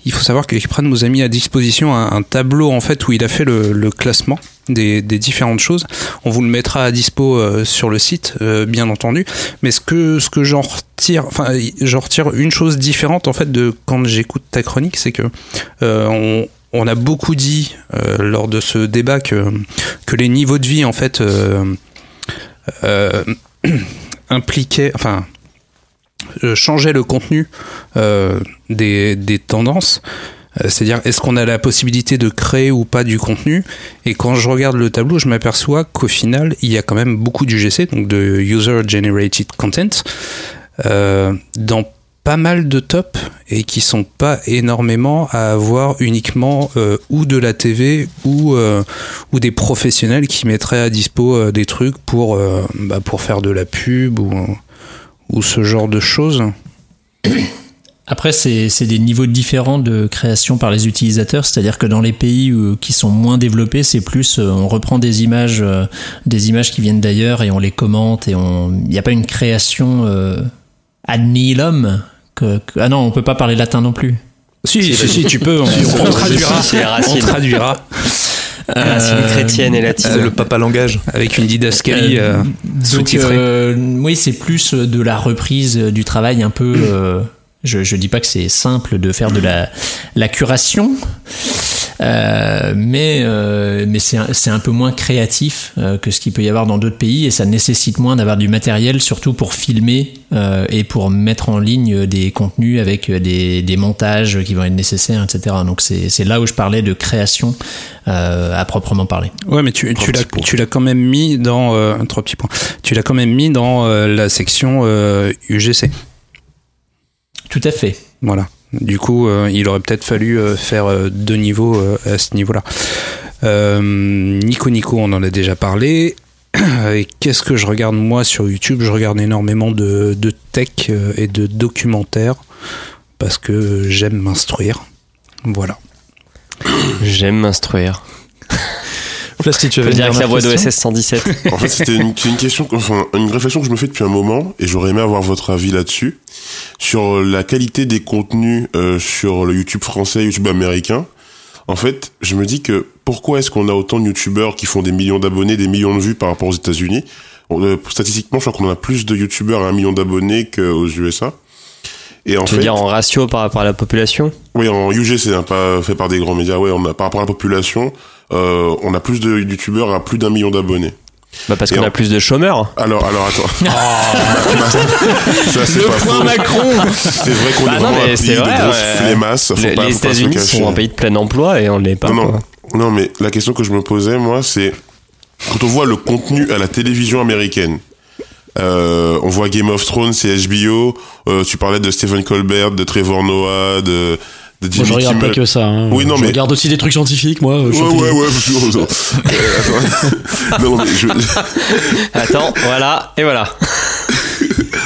il faut savoir que Kepra nous a mis à disposition un, tableau en fait où il a fait le, classement des, différentes choses. On vous le mettra à dispo euh, sur le site, euh, bien entendu. Mais ce que ce que j'en retire, enfin, j'en retire une chose différente en fait de quand j'écoute ta chronique, c'est que on on a beaucoup dit lors de ce débat que, que les niveaux de vie en fait impliquaient, enfin euh, changeaient le contenu euh, des, des tendances. Euh, C'est-à-dire, est-ce qu'on a la possibilité de créer ou pas du contenu? Et quand je regarde le tableau, je m'aperçois qu'au final, il y a quand même beaucoup d'UGC, donc de User Generated Content, euh, dans pas mal de top et qui sont pas énormément à avoir uniquement euh, ou de la TV ou euh, ou des professionnels qui mettraient à dispo des trucs pour bah, pour faire de la pub ou ou ce genre de choses. Après, c'est c'est des niveaux différents de création par les utilisateurs, c'est-à-dire que dans les pays où- qui sont moins développés, c'est plus euh, on reprend des images, euh, des images qui viennent d'ailleurs et on les commente et on, il n'y a pas une création euh, ad nihilum. Que, que- ah non, on peut pas parler latin non plus. Si si si, tu peux on, on traduira C'est les traduira Racines chrétiennes et latines. le papa langage. avec une didascalie euh, Donc, sous-titrée. euh, oui, c'est plus de la reprise du travail un peu. euh, je, je dis pas que c'est simple de faire de la, la curation, euh, mais euh, mais c'est un, c'est un peu moins créatif euh, que ce qu'il peut y avoir dans d'autres pays et ça nécessite moins d'avoir du matériel, surtout pour filmer euh, et pour mettre en ligne des contenus avec des, des montages qui vont être nécessaires, etc. Donc c'est c'est là où je parlais de création euh, à proprement parler. Ouais, mais tu, tu l'as tu l'as quand même mis dans euh, trois petits points. Tu l'as quand même mis dans euh, la section euh, UGC. Tout à fait. Voilà. Du coup, euh, il aurait peut-être fallu euh, faire euh, deux niveaux à ce niveau-là. Nico Nico, on en a déjà parlé. Et qu'est-ce que je regarde moi sur YouTube? Je regarde énormément de, de tech et de documentaires parce que j'aime m'instruire. Voilà. J'aime m'instruire. Flash, si tu avais dire la voix question. d'OSS 117. En fait, c'était une, c'est une question, enfin, une réflexion que je me fais depuis un moment, et j'aurais aimé avoir votre avis là-dessus, sur la qualité des contenus euh, sur le YouTube français, YouTube américain. En fait, je me dis que pourquoi est-ce qu'on a autant de YouTubeurs qui font des millions d'abonnés, des millions de vues par rapport aux États-Unis? Euh, Statistiquement, je crois qu'on a plus de YouTubeurs à un million d'abonnés qu'aux USA. Et en Tu veux fait, dire en ratio par rapport à la population? Oui, en UGC, hein, pas fait par des grands médias. Ouais, on a par rapport à la population, euh, on a plus de YouTubeurs à plus d'un million d'abonnés. Bah parce qu'on en- a plus de chômeurs. Alors, alors attends. ça c'est pas faux. Macron C'est vrai qu'on Bah est non, vraiment mais un c'est pays vrai, de grosses ouais. Faut Les, pas, le États-Unis sont un pays de plein emploi et on l'est pas. Non, non. Non, mais la question que je me posais, moi, c'est quand on voit le contenu à la télévision américaine. Euh, on voit Game of Thrones, c'est HBO. Euh, tu parlais de Stephen Colbert, de Trevor Noah, de, de Moi, je regarde pas Kimmel. que ça. hein. Oui, non, je mais- regarde aussi des trucs scientifiques, moi. euh, Ouais, ouais, ouais, parce que- Euh, attends. non, mais je, Attends, voilà, et voilà.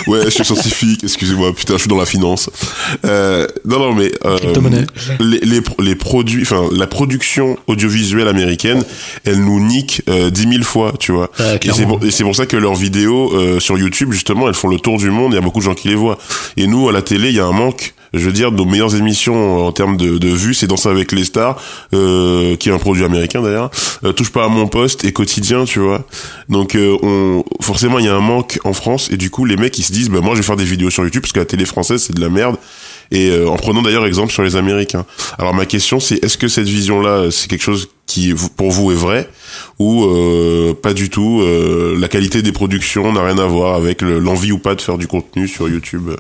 Ouais, je suis scientifique, excusez-moi, putain, je suis dans la finance. Euh, non, non, mais euh, les, les, pro- les produits, enfin, la production audiovisuelle américaine, elle nous nique euh, 10 000 fois, tu vois. Et c'est pour, et c'est pour ça que leurs vidéos euh, sur YouTube, justement, elles font le tour du monde, il y a beaucoup de gens qui les voient. Et nous, à la télé, il y a un manque. Je veux dire, nos meilleures émissions en termes de, de vues, c'est Danser avec les stars, euh, qui est un produit américain d'ailleurs. Euh, Touche pas à mon poste et quotidien, tu vois. Donc, euh, on, forcément, il y a un manque en France et du coup, les mecs ils se disent, bah moi, je vais faire des vidéos sur YouTube parce que la télé française c'est de la merde. Et euh, en prenant d'ailleurs exemple sur les Américains. Alors ma question c'est, est-ce que cette vision-là, c'est quelque chose qui pour vous est vrai? Ou euh, pas du tout euh, La qualité des productions n'a rien à voir avec le- l'envie ou pas de faire du contenu sur YouTube?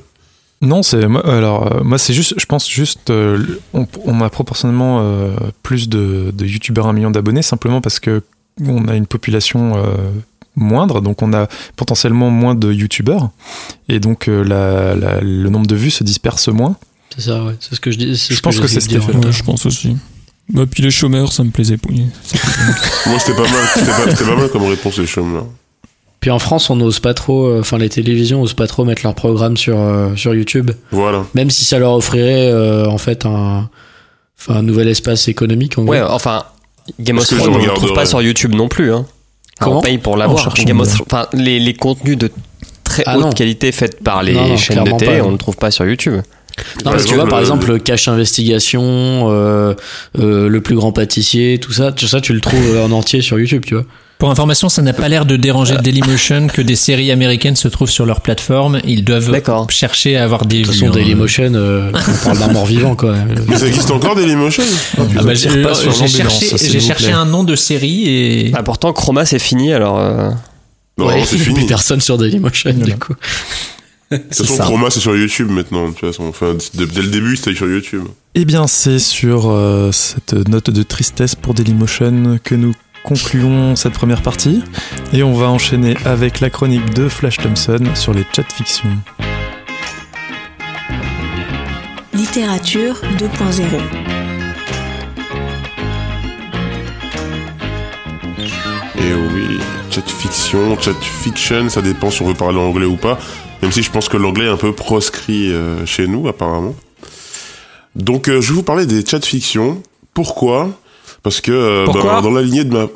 Non, c'est moi. Alors euh, moi, c'est juste, je pense juste, euh, on, on a proportionnellement euh, plus de, de youtubeurs à un million d'abonnés simplement parce que on a une population euh, moindre, donc on a potentiellement moins de youtubeurs et donc euh, la, la- le nombre de vues se disperse moins. C'est ça, ouais. C'est ce que je dis. Je pense que c'est ce qui est fait. Ouais, je pense aussi. Bah, puis les chômeurs, ça me plaisait. Oui. Moi c'était pas mal, c'était pas, c'était pas mal comme réponse les chômeurs. Puis en France, on n'ose pas trop, euh, enfin les télévisions osent pas trop mettre leurs programmes sur euh, sur YouTube, Voilà. même si ça leur offrirait euh, en fait un, enfin un nouvel espace économique. En Ouais, gros. enfin, Game of Thrones, on le trouve pas sur YouTube non plus. Hein. Comment on paye pour l'avoir. cherchant Game of bien. Thrones- Enfin, les, les contenus de très Ah haute non. qualité faits par les Non, non, chaînes de télé, pas. on le trouve pas sur YouTube. Non, parce que tu vois, par exemple, le cache investigation, euh, euh, le plus grand pâtissier, tout ça, tout ça, tu le trouves en entier sur YouTube, tu vois. Pour information, ça n'a pas l'air de déranger Dailymotion que des séries américaines se trouvent sur leur plateforme. Ils doivent chercher à avoir des De toute façon, hein. Dailymotion, euh, on parle d'un mort vivant, quoi. Mais ça existe encore Dailymotion? Ah bah, j'ai pas sur j'ai cherché, un nom de série et Ah, pourtant, Chroma, c'est fini, alors... euh, Non, Ouais, c'est il y a fini. plus personne sur Dailymotion, du coup. De toute façon, Chroma c'est sur YouTube maintenant. De toute façon, enfin, dès le début c'était sur YouTube. Eh bien, c'est sur euh, cette note de tristesse pour Dailymotion que nous concluons cette première partie et on va enchaîner avec la chronique de Flash Thompson sur les chats fiction. littérature 2.0. Et oui, chat fiction, chat fiction, ça dépend si on veut parler anglais ou pas. Même si je pense que l'anglais est un peu proscrit euh, chez nous, apparemment. Donc, euh, je vais vous parler des chats fiction. Pourquoi? Parce que euh, ben, dans la lignée de ma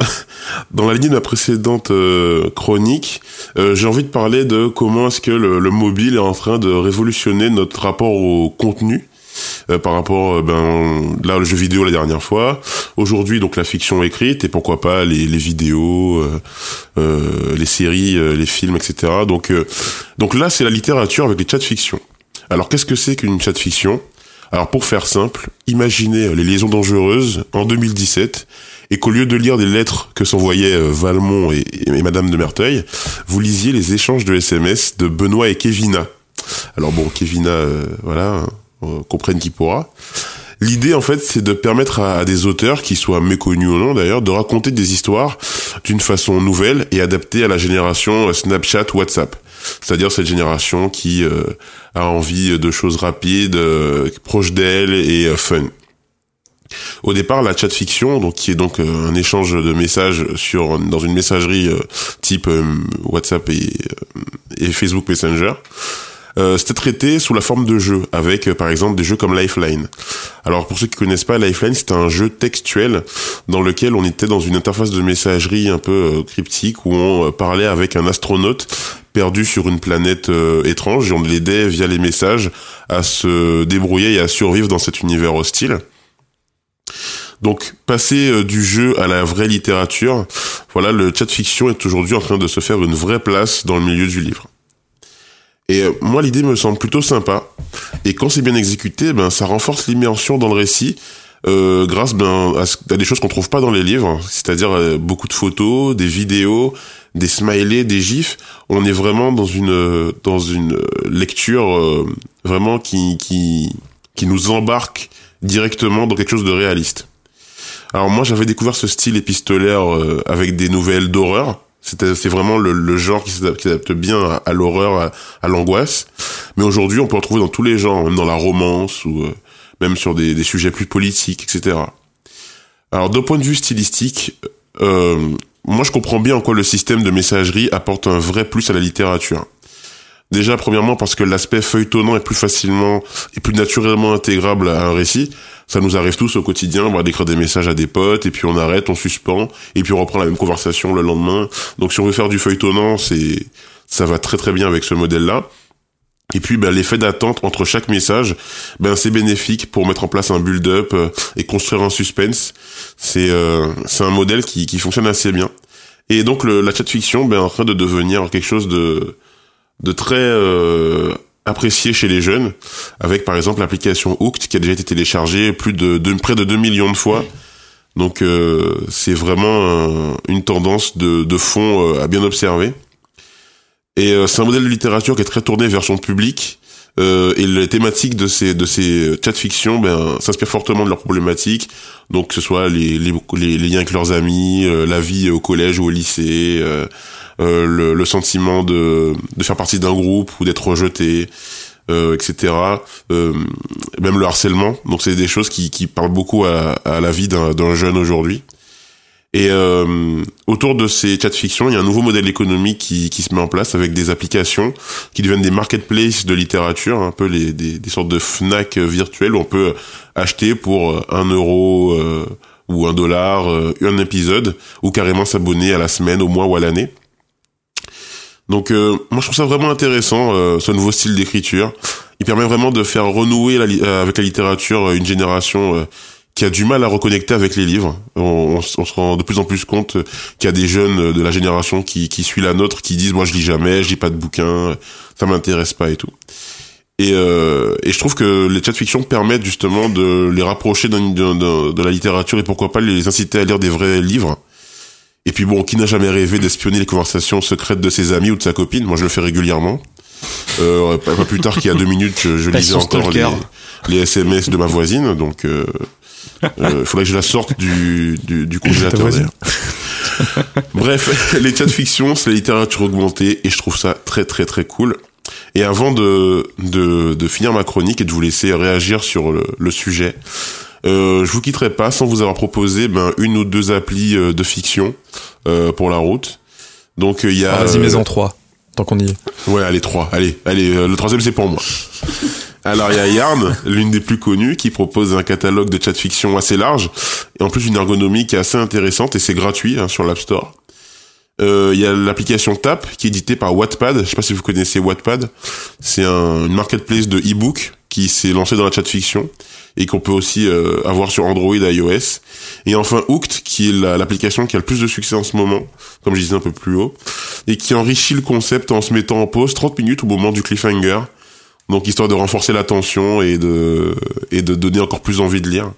dans la lignée de ma précédente euh, chronique, euh, j'ai envie de parler de comment est-ce que le, le mobile est en train de révolutionner notre rapport au contenu. euh, par rapport, ben là le jeu vidéo la dernière fois, aujourd'hui donc la fiction écrite et pourquoi pas les, les vidéos, les séries, les films, etc. Donc donc là c'est la littérature avec les chats fiction. Alors qu'est-ce que c'est qu'une chat fiction? Alors pour faire simple, imaginez les liaisons dangereuses en 2017 et qu'au lieu de lire des lettres que s'envoyaient euh, Valmont et, Madame de Merteuil, vous lisiez les échanges de SMS de Benoît et Kevina. Alors bon, Kevina, euh, voilà, euh, comprenne qui pourra. L'idée, en fait, c'est de permettre à, des auteurs, qui soient méconnus ou non d'ailleurs, de raconter des histoires d'une façon nouvelle et adaptée à la génération euh, Snapchat, WhatsApp. C'est-à-dire cette génération qui euh, a envie de choses rapides, euh, proches d'elle et euh, fun. Au départ, la chat fiction, donc qui est donc euh, un échange de messages sur dans une messagerie type WhatsApp et, Facebook Messenger, euh, c'était traité sous la forme de jeux, avec par exemple des jeux comme Lifeline. Alors pour ceux qui connaissent pas Lifeline, c'est un jeu textuel dans lequel on était dans une interface de messagerie un peu cryptique où on parlait avec un astronaute perdu sur une planète euh, étrange et on l'aidait via les messages à se débrouiller et à survivre dans cet univers hostile. Donc, passer euh, du jeu à la vraie littérature, voilà, le chat fiction est aujourd'hui en train de se faire une vraie place dans le milieu du livre. Et euh, moi, l'idée me semble plutôt sympa. Et quand c'est bien exécuté, ben, ça renforce l'immersion dans le récit, grâce ben, à, des choses qu'on trouve pas dans les livres, c'est-à-dire beaucoup de photos, des vidéos, des smileys, des gifs. On est vraiment dans une euh, dans une euh, lecture euh, vraiment qui qui qui nous embarque directement dans quelque chose de réaliste. Alors moi j'avais découvert ce style épistolaire euh, avec des nouvelles d'horreur. C'est vraiment le, le genre qui s'adapte bien à, l'horreur, à, à l'angoisse. Mais aujourd'hui on peut en trouver dans tous les genres, même dans la romance ou euh, même sur des, des sujets plus politiques, etc. Alors d'un point de vue stylistique, euh, moi je comprends bien en quoi le système de messagerie apporte un vrai plus à la littérature. Déjà, premièrement, parce que l'aspect feuilletonnant est plus facilement et plus naturellement intégrable à un récit. Ça nous arrive tous au quotidien, on va d'écrire des messages à des potes, et puis on arrête, on suspend, et puis on reprend la même conversation le lendemain. Donc si on veut faire du feuilletonnant, c'est, ça va très très bien avec ce modèle-là. Et puis ben, l'effet d'attente entre chaque message, ben c'est bénéfique pour mettre en place un build-up euh, et construire un suspense. C'est euh, c'est un modèle qui, qui fonctionne assez bien. Et donc la chat fiction ben, est en train de devenir quelque chose de de très euh, apprécié chez les jeunes, avec par exemple l'application Hooked qui a déjà été téléchargée plus de, près de 2 millions de fois. Donc euh, c'est vraiment un- une tendance de, de fond à bien observer. Et c'est un modèle de littérature qui est très tourné vers son public. Euh, et les thématiques de ces de ces chats fiction ben s'inspirent fortement de leurs problématiques. Donc que ce soit les les, les, liens avec leurs amis euh, la vie au collège ou au lycée euh, euh, le, le sentiment de de faire partie d'un groupe ou d'être rejeté euh, etc euh, même le harcèlement. Donc c'est des choses qui qui parlent beaucoup à, à la vie d'un jeune aujourd'hui et euh, autour de ces chats fiction, il y a un nouveau modèle économique qui, qui se met en place avec des applications qui deviennent des marketplaces de littérature, un peu les, des, des sortes de Fnac virtuelles où on peut acheter pour un euro euh, ou un dollar euh, un épisode ou carrément s'abonner à la semaine, au mois ou à l'année. Donc euh, moi je trouve ça vraiment intéressant euh, ce nouveau style d'écriture. Il permet vraiment de faire renouer la euh, avec la littérature euh, une génération euh, qui a du mal à reconnecter avec les livres. On, on s- on se rend de plus en plus compte qu'il y a des jeunes euh, de la génération qui, qui suit la nôtre qui disent moi je lis jamais, je lis pas de bouquins, ça m'intéresse pas et tout. Et, euh, et je trouve que les chats fiction permettent justement de les rapprocher de la littérature et pourquoi pas les inciter à lire des vrais livres. Et puis bon, qui n'a jamais rêvé d'espionner les conversations secrètes de ses amis ou de sa copine? Moi, je le fais régulièrement. Euh, pas, plus tard qu'il y a deux minutes, je, je lisais encore les, les SMS de ma voisine, donc euh, euh, faudrait que je la sorte du, du, du congélateur. d'ailleurs. Bref, les chats fiction, c'est la littérature augmentée et je trouve ça très très très cool. Et avant de, de, de finir ma chronique et de vous laisser réagir sur le, le sujet, euh, je vous quitterai pas sans vous avoir proposé ben, une ou deux applis euh, de fiction euh, pour la route. Donc il y a. Ah, Vas-y, mais en trois, tant qu'on y est. Ouais, allez trois. Allez, allez. euh, le troisième c'est pour moi. Alors il y a Yarn, l'une des plus connues, qui propose un catalogue de chat fiction assez large et en plus une ergonomie qui est assez intéressante et c'est gratuit hein, sur l'App Store. Euh, Il y a l'application Tap qui est éditée par Wattpad. Je sais pas si vous connaissez Wattpad. C'est un, une marketplace de e-book qui s'est lancée dans la chat fiction et qu'on peut aussi euh, avoir sur Android et iOS. Et enfin Hooked qui est la- l'application qui a le plus de succès en ce moment, comme je disais un peu plus haut, et qui enrichit le concept en se mettant en pause 30 minutes au moment du cliffhanger. Donc histoire de renforcer l'attention et de et de donner encore plus envie de lire.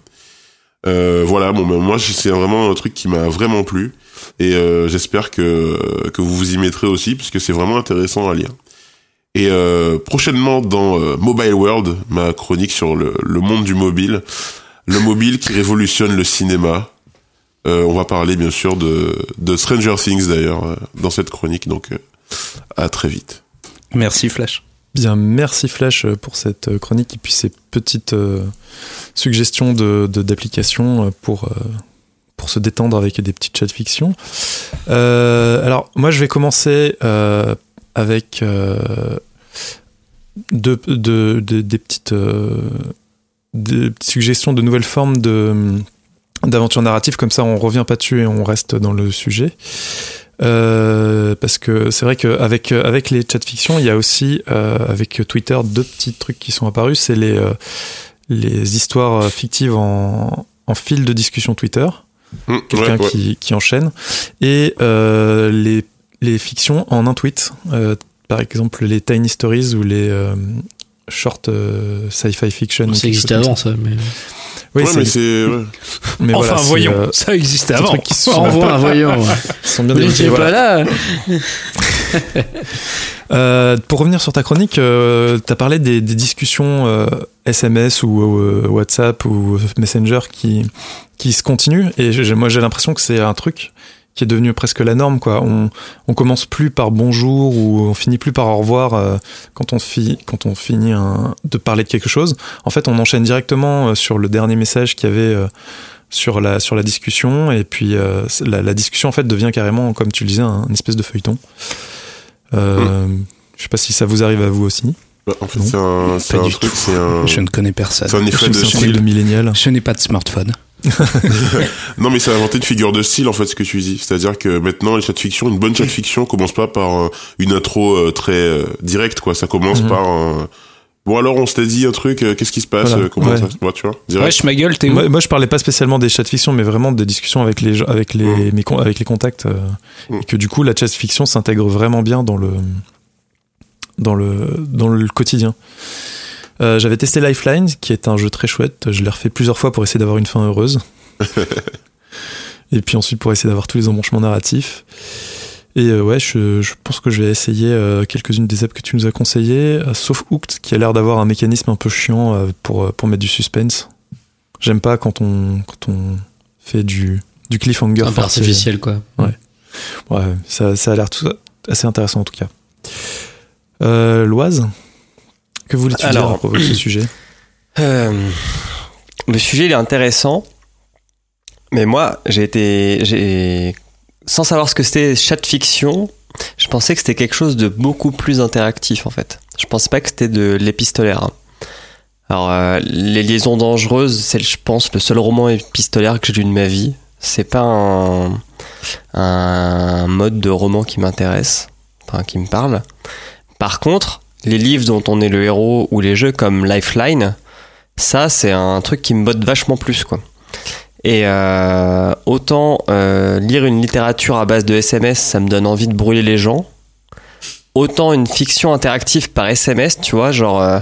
Euh, voilà, bon ben moi c'est vraiment un truc qui m'a vraiment plu et euh, j'espère que que vous vous y mettrez aussi puisque c'est vraiment intéressant à lire. Et euh, prochainement dans Mobile World, ma chronique sur le, le monde du mobile, le mobile qui révolutionne le cinéma. On va parler bien sûr de, de Stranger Things d'ailleurs dans cette chronique, donc à très vite. Merci Flash. Bien, merci Flash euh, pour cette euh, chronique et puis ces petites euh, suggestions de de- d'applications pour pour se détendre avec des petites chats de fiction. Alors moi je vais commencer avec deux- des petites des suggestions de nouvelles formes de d'aventure narrative comme ça on revient pas dessus et on reste dans le sujet. Euh, parce que c'est vrai qu'avec avec les chats fiction, il y a aussi euh, avec Twitter deux petits trucs qui sont apparus, c'est les euh, les histoires fictives en, en fil de discussion Twitter, Mmh, quelqu'un ouais, ouais. qui, qui enchaîne, et euh, les les fictions en un tweet, euh, par exemple les tiny stories ou les euh, short euh, sci-fi fiction. Ça existait avant, ça. Mais... Oui, Ouais, mais c'est. Mais enfin, voilà, voyons, euh, ça existait avant. trucs qui sont, Envoie un voyant. ouais. qui sont bien développés, voilà. pas là. Euh, pour revenir sur ta chronique, euh, tu as parlé des, des discussions euh, SMS ou euh, WhatsApp ou Messenger qui, qui se continuent. Et moi, j'ai l'impression que c'est un truc qui est devenu presque la norme. Quoi. On, on commence plus par bonjour ou on finit plus par au revoir euh, quand on, fi- quand on finit un- de parler de quelque chose. En fait, on enchaîne directement euh, sur le dernier message qu'il y avait euh, sur, la, sur la discussion. Et puis, euh, la, la discussion, en fait, devient carrément, comme tu le disais, un, une espèce de feuilleton. Euh, Je sais pas si ça vous arrive à vous aussi. Bah, en fait, Non. c'est un, un du truc, tout. c'est un, Je ne connais personne. c'est un effet de de millénial. Je n'ai pas de smartphone. Non, mais c'est inventé de figure de style, en fait, ce que tu dis. C'est-à-dire que maintenant, les chats de fiction, une bonne chat de fiction commence pas par euh, une intro euh, très euh, directe, quoi. Ça commence Mhm. par un... Bon, alors, on s'était dit un truc, euh, qu'est-ce qui se passe, Voilà. euh, comment Ouais. ça se voit, tu vois direct. Wesh, ma gueule, t'es où Moi, moi, je parlais pas spécialement des chats de fiction, mais vraiment des discussions avec les gens- avec les mes con- avec les contacts euh, et que du coup la chat de fiction s'intègre vraiment bien dans le dans le dans le quotidien. Euh, J'avais testé Lifeline, qui est un jeu très chouette. Je l'ai refait plusieurs fois pour essayer d'avoir une fin heureuse. et puis ensuite pour essayer d'avoir tous les embranchements narratifs. Et euh, ouais, je, je pense que je vais essayer euh, quelques-unes des apps que tu nous as conseillées, euh, sauf Hooked, qui a l'air d'avoir un mécanisme un peu chiant euh, pour, euh, pour mettre du suspense. J'aime pas quand on, quand on fait du, du cliffhanger Un peu artificiel, quoi. Ouais, ça, ça a l'air tout assez intéressant en tout cas. Euh, Loise, que voulais-tu dire à propos de ce sujet Euh, le sujet il est intéressant, mais moi j'ai été, j'ai, sans savoir ce que c'était chat fiction, je pensais que c'était quelque chose de beaucoup plus interactif en fait. Je pensais pas que c'était de l'épistolaire. hein. Alors euh, les liaisons dangereuses, c'est je pense le seul roman épistolaire que j'ai lu de ma vie. C'est pas un, un mode de roman qui m'intéresse, enfin qui me parle. Par contre, les livres dont on est le héros ou les jeux comme Lifeline, ça c'est un truc qui me botte vachement plus quoi. Et euh, autant euh, lire une littérature à base de SMS, ça me donne envie de brûler les gens. Autant une fiction interactive par SMS, tu vois, genre euh,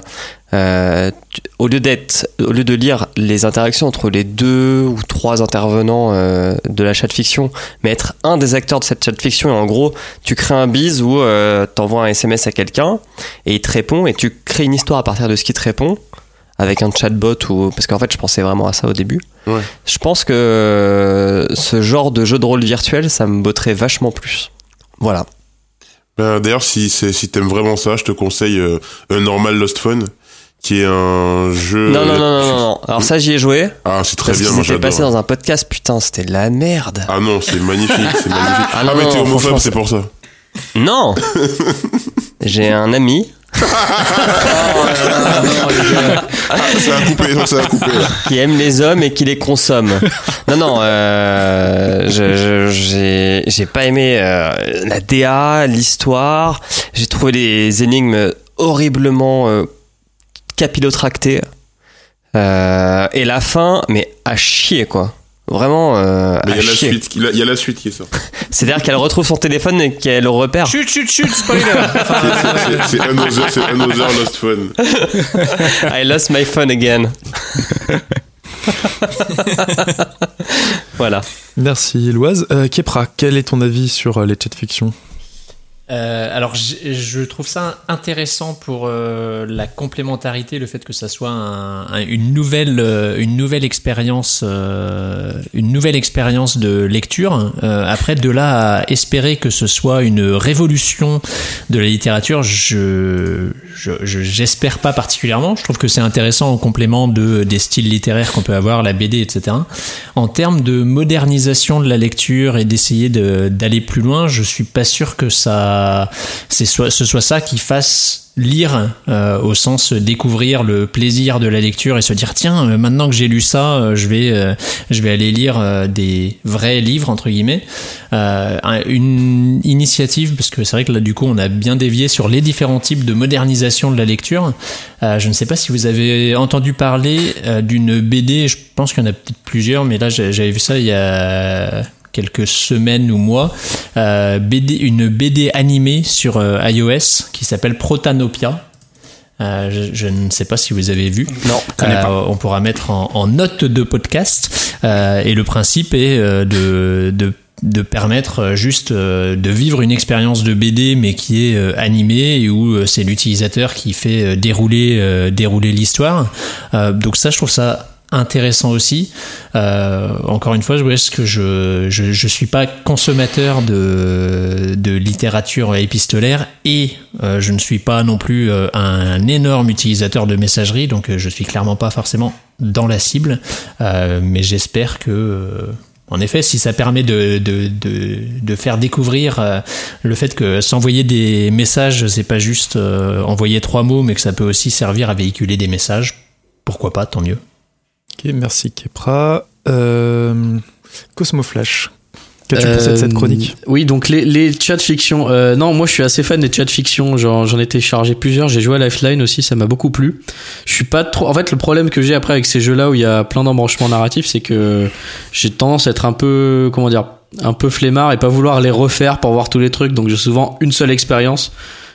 euh, au lieu d'être, au lieu de lire les interactions entre les deux ou trois intervenants euh, de la chat fiction, mais être un des acteurs de cette chat fiction et en gros, tu crées un bise où euh, t'envoies un SMS à quelqu'un et il te répond et tu crées une histoire à partir de ce qu'il te répond avec un chatbot ou parce qu'en fait je pensais vraiment à ça au début. Ouais. Je pense que euh, ce genre de jeu de rôle virtuel, ça me botterait vachement plus. Voilà. Ben, D'ailleurs, si, c'est- si t'aimes vraiment ça, je te conseille euh, un normal Lost Phone, qui est un jeu. Non, non, non, non, non. Alors ça, j'y ai joué. Ah, c'est très Parce bien, moi j'adore. dans un podcast, putain, c'était de la merde. Ah non, c'est magnifique, c'est magnifique. Ah Ah, non, mais non, t'es homophobe, c'est pour ça. Non J'ai un ami ça a coupé, non, ça a coupé. là. qui aime les hommes et qui les consomme. Non, non, euh, j'ai pas aimé euh, la DA, l'histoire. J'ai trouvé les énigmes horriblement euh, capillotractées. Euh, et la fin, mais à chier, quoi. Vraiment, euh, Mais il à y a la chier. suite, il y a- il y a la suite qui est sortie. C'est-à-dire qu'elle retrouve son téléphone et qu'elle le repère. Chut, chut, chut, spoiler C'est- Another, Another Lost Phone. I lost my phone again. voilà. Merci Loise. Euh, Kepra, quel est ton avis sur euh, les chats fiction? Euh, alors, je, je trouve ça intéressant pour euh, la complémentarité, le fait que ça soit un- un- une nouvelle, euh, une nouvelle expérience, euh, une nouvelle expérience de lecture. Euh, après, de là à espérer que ce soit une révolution de la littérature, je, je, je- j'espère pas particulièrement. Je trouve que c'est intéressant en complément de des styles littéraires qu'on peut avoir, la BD, etc. En termes de modernisation de la lecture et d'essayer de- d'aller plus loin, je suis pas sûr que ça, c'est soit, ce soit ça qui fasse lire euh, au sens découvrir le plaisir de la lecture et se dire tiens euh, maintenant que j'ai lu ça euh, je vais euh, je vais aller lire euh, des vrais livres entre guillemets. Euh, un- une initiative parce que c'est vrai que là du coup on a bien dévié sur les différents types de modernisation de la lecture. Euh, je ne sais pas si vous avez entendu parler euh, d'une BD je pense qu'il y en a peut-être plusieurs mais là j'avais vu ça il y a quelques semaines ou mois, euh, BD, une BD animée sur euh, iOS qui s'appelle Protanopia. Euh, je, je ne sais pas si vous avez vu. Non, on pourra mettre en, en note de podcast. Et le principe est de, de de permettre juste de vivre une expérience de BD mais qui est animée et où c'est l'utilisateur qui fait dérouler dérouler l'histoire. Donc ça je trouve ça intéressant aussi. Euh, encore une fois, je ce que je, je suis pas consommateur de de littérature épistolaire et euh, je ne suis pas non plus euh, un énorme utilisateur de messagerie, donc je suis clairement pas forcément dans la cible. Mais j'espère que en effet, si ça permet de, de, de, de faire découvrir le fait que s'envoyer des messages, c'est pas juste envoyer trois mots, mais que ça peut aussi servir à véhiculer des messages, pourquoi pas, tant mieux. Ok, merci Kepra. Euh, Cosmo Flash, qu'as-tu pensé de Euh, cette chronique Oui, donc les, les chats fiction. Euh, non, moi je suis assez fan des chats fiction. J'en ai téléchargé plusieurs. J'ai joué à Lifeline aussi, ça m'a beaucoup plu. Je suis pas trop. En fait, le problème que j'ai après avec ces jeux-là où il y a plein d'embranchements narratifs, c'est que j'ai tendance à être un peu, comment dire, un peu flemmard et pas vouloir les refaire pour voir tous les trucs. Donc j'ai souvent une seule expérience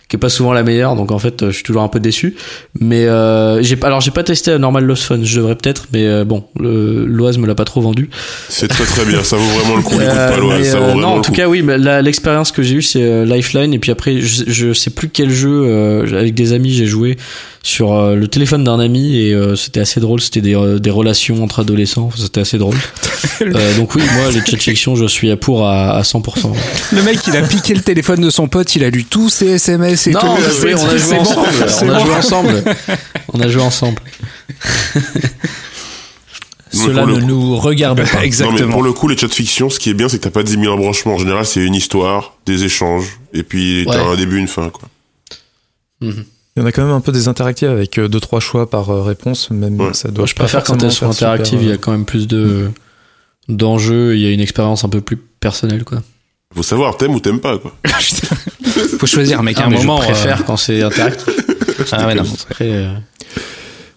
qui est pas souvent la meilleure donc en fait euh, je suis toujours un peu déçu mais euh, j'ai pas alors j'ai pas testé Normal Lost Fun je devrais peut-être mais euh, bon l'Oise me l'a pas trop vendu C'est très très bien, ça vaut vraiment le coup. Écoute euh, pas l'Oise, mais, ça vaut euh, vraiment non, en le tout coup. cas, oui, mais l'expérience que j'ai eue, c'est euh, Lifeline. Et puis après, je, je sais plus quel jeu, euh, avec des amis, j'ai joué sur euh, le téléphone d'un ami. Et euh, c'était assez drôle. C'était des, euh, des relations entre adolescents. C'était assez drôle. Euh, donc oui, moi, les chat fiction, je suis à pour à, à 100%. Le mec, il a piqué le téléphone de son pote, il a lu tous ses SMS et non, tout. on a joué ensemble. On a bon. joué ensemble. On a joué ensemble. Cela ne coup- nous regarde pas. Non, mais Exactement. pour le coup, les chats fiction, ce qui est bien, c'est que t'as pas 10 000 embranchements. En général, c'est une histoire, des échanges, et puis t'as Ouais. un début, une fin, quoi. Il y en a quand même un peu des interactifs avec euh, deux trois choix par euh, réponse, même Ouais. ça doit. Moi, je préfère quand elles sont interactives. Il y a quand même plus de d'enjeux. Il y a une expérience un peu plus personnelle, quoi. Faut savoir, t'aimes ou t'aimes pas, quoi. Faut choisir, mec, à Ah, un mais moment. je préfère quand c'est interactif. Ah ouais, non. Après, euh,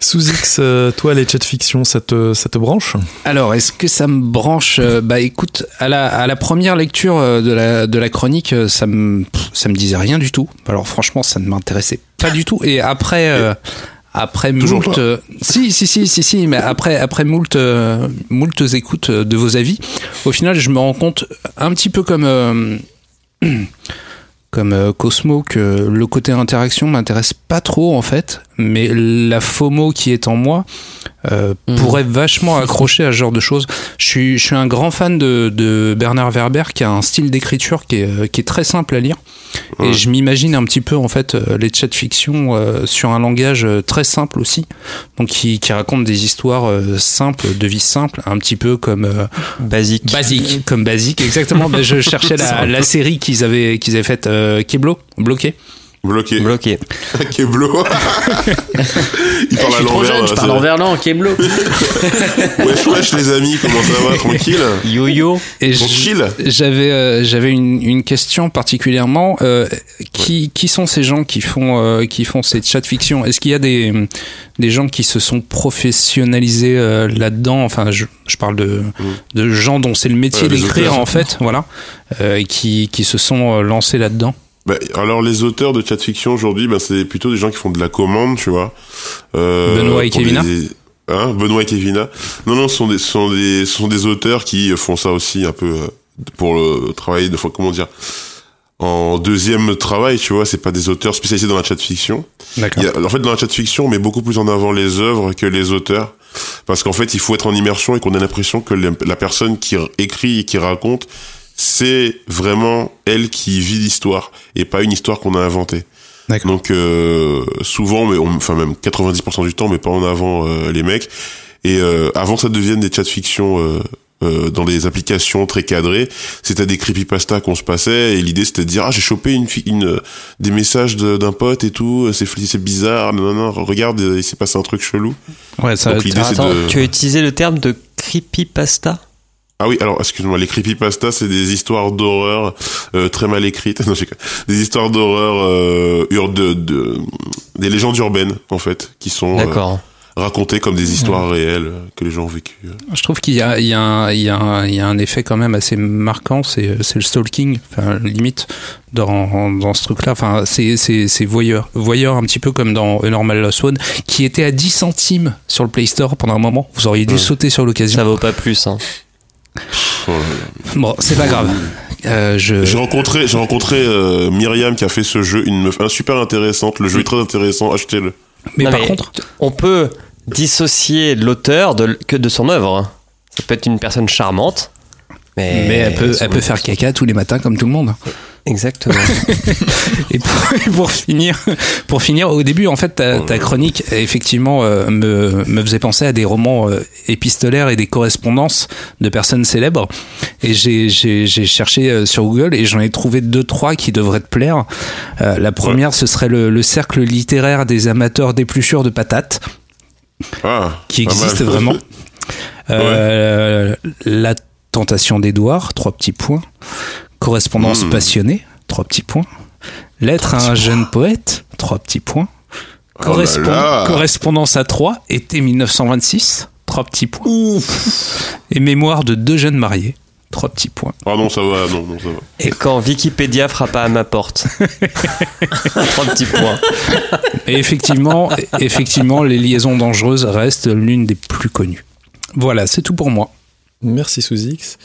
Sous X, euh, toi les chats fiction, ça te ça te branche? Alors, est-ce que ça me branche? Euh, Bah écoute, à la, à la première lecture euh, de la, de la chronique, ça me, ça me disait rien du tout. Alors franchement, ça ne m'intéressait pas du tout. Et après... euh, après Toujours moult, euh, si si si si si mais après après moult euh, moult écoutes de vos avis au final je me rends compte un petit peu comme euh, comme euh, Cosmo que le côté interaction m'intéresse pas trop en fait. Mais la FOMO qui est en moi euh, Mhm. pourrait vachement accrocher à ce genre de choses. Je suis, je suis un grand fan de, de Bernard Werber qui a un style d'écriture qui est, qui est très simple à lire. Et je m'imagine un petit peu en fait euh, les chat fiction euh, sur un langage euh, très simple aussi, donc qui, qui raconte des histoires euh, simples, de vie simple, un petit peu comme euh, Basique. basique, comme basique exactement. Ben, je cherchais la, la série qu'ils avaient qu'ils avaient faite euh, Keblo, bloqué. Bloqué. Bloqué. Keblo. Il Eh, parle je à suis trop l'envers. jeune, je là, parle en verlan, Keblo. Wesh, wesh, les amis, comment ça va Tranquille? Yo-yo. Et j- Tranquille J'avais euh, j'avais une, une question particulièrement. euh, qui, qui sont ces gens qui font euh, qui font cette chat fiction? Est-ce qu'il y a des des gens qui se sont professionnalisés euh, là-dedans? Enfin, je, je parle de de gens dont c'est le métier d'écrire en fait, voilà, euh, et qui qui se sont euh, lancés là-dedans? Bah, alors les auteurs de chat fiction aujourd'hui, bah, c'est plutôt des gens qui font de la commande, tu vois. Euh, Benoît et Kevina des- Hein, Benoît et Kevina. Non, non, ce sont des, ce sont des, ce sont des auteurs qui font ça aussi un peu euh, pour le travail de, comment dire, en deuxième travail, tu vois. C'est pas des auteurs spécialisés dans la chat fiction. D'accord. A- en fait, dans la chat fiction, on met beaucoup plus en avant les œuvres que les auteurs. Parce qu'en fait, il faut être en immersion et qu'on ait l'impression que la personne qui écrit et qui raconte, c'est vraiment elle qui vit l'histoire et pas une histoire qu'on a inventée. Donc euh, souvent, mais on- enfin même 90% du temps, met pas en avant euh, les mecs. Et euh, avant que ça devienne des chats fiction euh, euh, dans des applications très cadrées, c'était des creepypasta qu'on se passait et l'idée c'était de dire ah j'ai chopé une, une euh, des messages de- d'un pote et tout, c'est fli- c'est bizarre, non non, non regarde il s'est passé un truc chelou. Ouais, ça. Donc, c'est Attends, de- tu as utilisé le terme de creepypasta? Ah oui, alors excuse-moi, les creepypasta, c'est des histoires d'horreur euh, très mal écrites. Non, j'ai- des histoires d'horreur euh, ur- de, de des légendes urbaines en fait, qui sont euh, D'accord. racontées comme des histoires réelles euh, que les gens ont vécues. Je trouve qu'il y a, il y, a un- il y, a un- il y a un effet quand même assez marquant, c'est c'est le stalking, enfin, limite, dans, dans ce truc-là. Enfin, c'est c'est- c'est voyeur. Voyeur un petit peu comme dans A Normal Lost One, qui était à 10 centimes sur le Play Store pendant un moment. Vous auriez dû Ouais. sauter sur l'occasion. Ça vaut pas plus. Hein. Bon, c'est pas grave. Euh, je... J'ai rencontré, j'ai rencontré euh, Myriam qui a fait ce jeu, une meuf un super intéressante. Le jeu est très intéressant. Achetez-le. Mais Non, par mais contre, On peut dissocier l'auteur de, que de son œuvre. Ça peut être une personne charmante. Mais, mais elle peut, elle peut faire caca tous les matins comme tout le monde. Exactement. Et pour, et pour finir, pour finir, au début, en fait, ta, ta chronique, effectivement, euh, me, me faisait penser à des romans euh, épistolaires et des correspondances de personnes célèbres. Et j'ai, cherché euh, sur Google et j'en ai trouvé deux, trois qui devraient te plaire. Euh, la première, ce serait le, le cercle littéraire des amateurs d'épluchures de patates, Ah, qui existe mal. vraiment. Euh, La tentation d'Édouard, trois petits points. Correspondance Hmm. passionnée, trois petits points. Lettre à un jeune poète, trois petits points. Oh là Correspond- là. Correspondance à trois, été 1926, trois petits points. Et mémoire de deux jeunes mariés, trois petits points. Ah non, ça va, non, non, ça va. Et quand Wikipédia frappa à ma porte. Trois petits points. Et effectivement, effectivement, les liaisons dangereuses restent l'une des plus connues. Voilà, c'est tout pour moi. Merci Sous-X.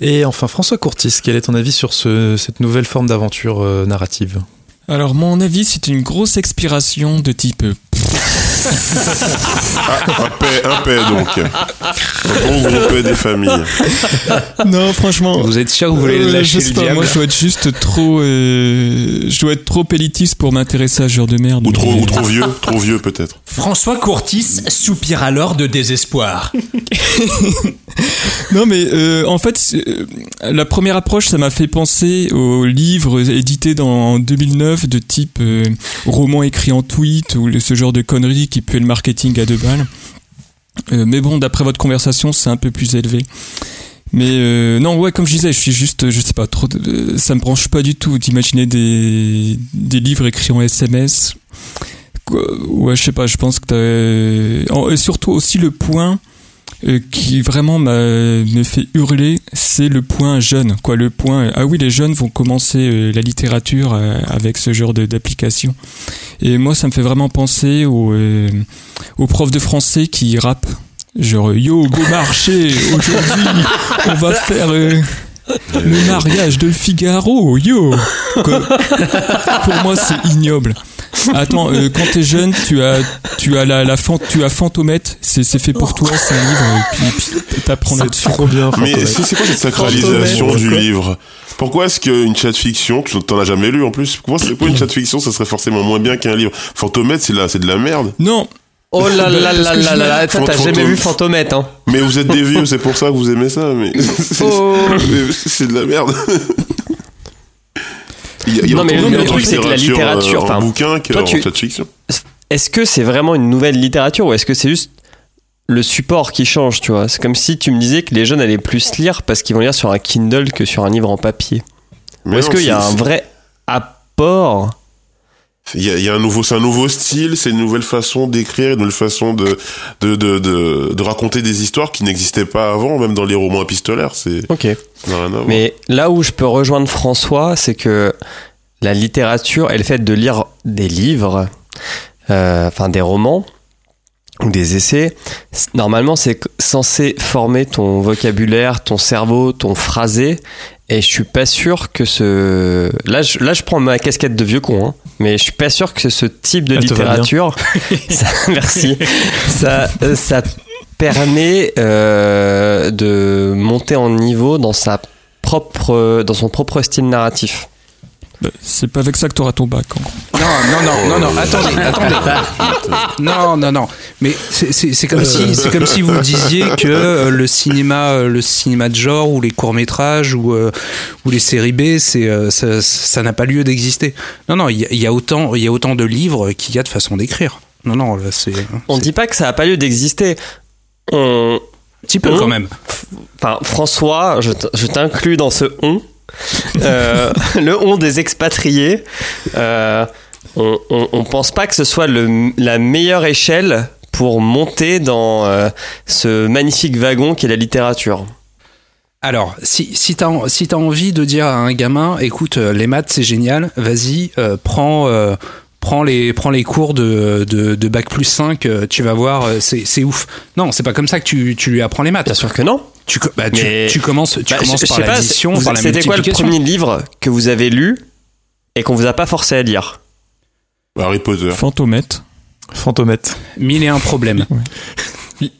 Et enfin, François Courtis, quel est ton avis sur ce- cette nouvelle forme d'aventure euh, narrative? Alors, mon avis, c'est une grosse expiration de type. Un paix, un paix donc. Un bon gros paix des familles. Non, franchement. Vous êtes sûr que vous voulez Euh, lâcher le pas, diable moi je dois être juste trop. euh, je dois être trop élitiste pour m'intéresser à ce genre de merde. Ou mais- trop, ou trop vieux, trop vieux peut-être. François Courtis soupire alors de désespoir. Non, mais euh, en fait, la première approche, ça m'a fait penser aux livres édités dans, en 2009 de type euh, roman écrit en tweet ou ce genre de conneries qui puait le marketing à deux balles. Euh, mais bon, d'après votre conversation, c'est un peu plus élevé. Mais euh, non, ouais, comme je disais, je suis juste, je sais pas, trop, ça me branche pas du tout d'imaginer des, des livres écrits en SMS. Ouais, je sais pas, je pense que t'as... Et surtout aussi le point euh, qui vraiment me fait hurler, c'est le point jeune. Quoi, le point. Ah oui, les jeunes vont commencer euh, la littérature euh, avec ce genre d'application. Et moi, ça me fait vraiment penser aux, euh, profs de français qui rappent. Genre, yo, beau marché, aujourd'hui, on va faire euh, le mariage de Figaro, yo. Pour moi, c'est ignoble. Attends, euh, quand t'es jeune, tu as, tu as la, la fan- tu as Fantomètre. C'est, c'est fait pour toi, c'est un livre. Et puis, puis t'apprends là-dessus. Trop bien. Mais c'est c'est quoi cette sacralisation du livre? Pourquoi est-ce qu'une chat fiction, tu t'en as jamais lu en plus? Pourquoi c'est quoi une chat fiction Ça serait forcément moins bien qu'un livre? Fantomètre, c'est là, c'est de la merde. Non, Oh là là là là là là, t'as Fantôme. jamais vu Fantomètre, hein Mais vous êtes des vieux, c'est pour ça que vous aimez ça. Mais c'est- Oh. mais c'est de la merde. Il y a, Non, mais le- truc, c'est que la littérature, euh, enfin, en bouquin que toi, tu- fiction. Est-ce que c'est vraiment une nouvelle littérature ou est-ce que c'est juste le support qui change, tu vois? C'est comme si tu me disais que les jeunes allaient plus lire parce qu'ils vont lire sur un Kindle que sur un livre en papier. Est-ce qu'il y a un vrai apport Il y a, y a un nouveau, c'est un nouveau style, c'est une nouvelle façon d'écrire, une nouvelle façon de de, de, de de raconter des histoires qui n'existaient pas avant, même dans les romans épistolaires. C'est Ok. Mais là où je peux rejoindre François, c'est que la littérature et le fait de lire des livres, euh, enfin des romans ou des essais, normalement c'est censé former ton vocabulaire, ton cerveau, ton phrasé. Et je suis pas sûr que ce. Là, je, là, je prends ma casquette de vieux con, hein, mais je suis pas sûr que ce type de Elle bien. littérature. ça, merci. Ça, ça permet euh, de monter en niveau dans sa propre, dans son propre style narratif. Bah, c'est pas avec ça que t'auras ton bac. en gros. Non, non, non, non, non, attendez, attendez. Non, non, non. Mais c'est- comme si, c'est comme si vous disiez que euh, le cinéma, euh, le cinéma de genre ou les courts métrages ou euh, ou les séries B, c'est euh, ça n'a pas lieu d'exister. Non, non, il y, a- il y a autant, il y a autant de livres qu'il y a de façons d'écrire. Non, non, là, c'est On dit pas que ça a pas lieu d'exister. On, un petit peu on- quand même. enfin, François, je t'inclus dans ce on. Euh, le on des expatriés. Euh, on, on, on pense pas que ce soit le, la meilleure échelle pour monter dans euh, ce magnifique wagon qu'est la littérature. Alors, si, si t'as si envie de dire à un gamin, écoute, les maths c'est génial, vas-y, prends, prends, les, prends les cours de, de, de bac plus 5, euh, tu vas voir, euh, c'est c'est ouf. Non, c'est pas comme ça que tu, tu lui apprends les maths. Bien sûr que non. Tu, bah, tu, Mais- tu commences, tu Bah, commences je- par l'addition, par la C'était quoi le premier livre que vous avez lu et qu'on vous a pas forcé à lire? Harry Potter. Fantomètre. Fantomètre. Mille et un problèmes.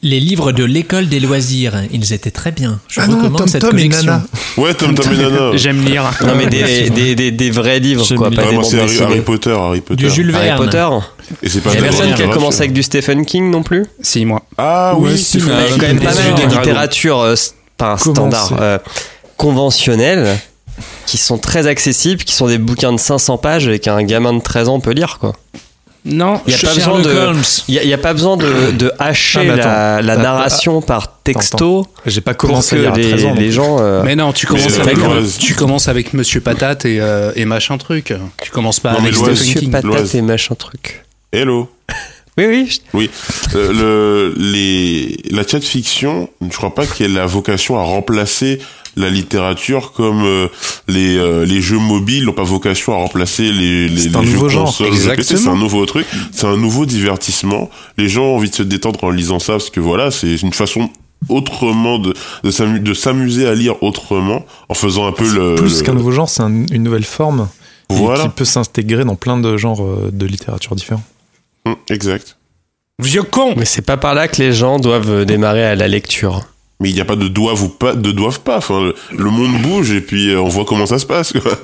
Les livres de l'école des loisirs, ils étaient très bien. Je Ah non, recommande Tom cette Tom et collection. Nana. Ouais, Tom Tom et Nana. J'aime lire. Non mais des, des, des, des vrais livres J'aime quoi, bien. pas Ouais, des c'est Harry, Potter, Harry Potter. Du Jules Harry Verne. Potter. Et c'est pas Il y a personne qui a littérature. commencé avec du Stephen King non plus Si, moi. Ah oui. Il y a quand même pas Des mal de littérature euh, pas un standard euh, conventionnelle qui sont très accessibles, qui sont des bouquins de 500 pages et qu'un gamin de 13 ans peut lire quoi. Non, Il y a pas besoin de Holmes. il y a, il y a pas besoin de, de hacher Ah, mais la, Ah, narration par texto J'ai pas pour commencé que à lire à les, 13 ans. les gens euh, Mais non, tu commences, Mais, avec, tu commences avec Monsieur Patate et, euh, et machin truc. Tu commences pas Non, avec Monsieur King. Patate et machin truc. Hello. Oui oui, je- Oui, Euh, le, les, la chat fiction, je crois pas qu'elle a la vocation à remplacer la littérature comme euh, les, euh, les jeux mobiles n'ont pas vocation à remplacer les, les, C'est les un jeux nouveau genre, consoles, PC, c'est un nouveau truc, c'est un nouveau divertissement. Les gens ont envie de se détendre en lisant ça parce que voilà, c'est une façon autrement de, de s'amu- de s'amuser à lire autrement en faisant un peu le... Plus le- qu'un nouveau genre, c'est un- une nouvelle forme Voilà, qui peut s'intégrer dans plein de genres euh, de littérature différents. Hum, exact. Vieux con mais c'est pas par là que les gens doivent démarrer à la lecture. Mais il n'y a pas de doivent ou pas de doivent pas. Enfin, le, monde bouge et puis euh, on voit comment ça se passe. Quoi.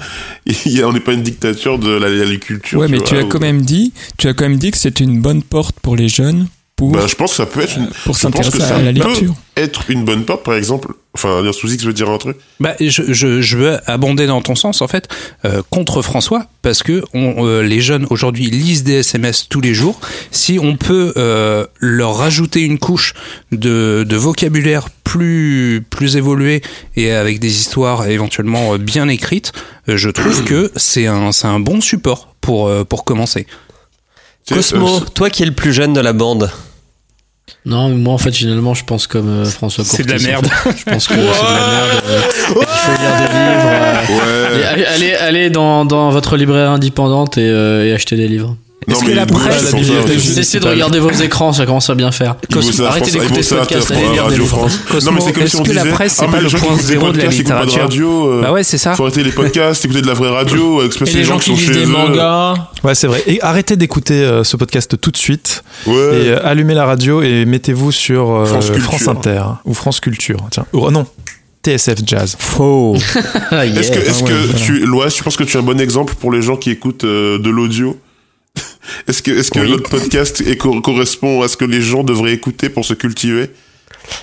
Il y a- on n'est pas une dictature de la, la culture. Ouais, mais tu as ou- quand même dit, tu as quand même dit que c'est une bonne porte pour les jeunes pour, Bah, je pense que ça peut être une, pour s'intéresser ça à la peut lecture. être une bonne porte, par exemple. Enfin, dire sous X veut dire un truc? Bah, je, je, je veux abonder dans ton sens en fait euh, contre François parce que on, euh, les jeunes aujourd'hui lisent des SMS tous les jours. Si on peut euh, leur rajouter une couche de, de vocabulaire plus plus évolué et avec des histoires éventuellement euh, bien écrites, euh, je trouve que c'est un c'est un bon support pour euh, pour commencer. Cosmo, toi qui es le plus jeune de la bande, Non, mais moi en fait finalement je pense comme euh, François Courtis. C'est de la en merde. fait. Je pense que c'est de la merde. euh, Il faut lire des livres. euh, Ouais. allez, allez, allez dans, dans votre libraire indépendante et, euh, et acheter des livres. Mais que la presse-. Cessez de regarder vos écrans, ça commence à bien faire. Arrêtez d'écouter ce podcast, TF1, allez lire des Radio. France. Non, mais c'est comme si on que la disait, presse, c'est ah, mais pas les le gens qui point écoutent des zéro de la podcasts, pas de littérature radio. euh, Bah ouais, c'est ça. Faut arrêter les podcasts, écouter de la vraie radio, Et les gens qui sont lisent des mangas. Ouais, c'est vrai. Et arrêtez d'écouter euh, ce podcast tout de suite. Ouais. Et euh, allumez la radio et mettez-vous sur France Inter ou France Culture. Tiens. Oh non, TSF Jazz. Faux. Yeah. Est-ce que, est-ce Ah ouais, que voilà. tu, Loïs, tu penses que tu es un bon exemple pour les gens qui écoutent euh, de l'audio? Est-ce que, est-ce que Oui. notre podcast est, co- correspond à ce que les gens devraient écouter pour se cultiver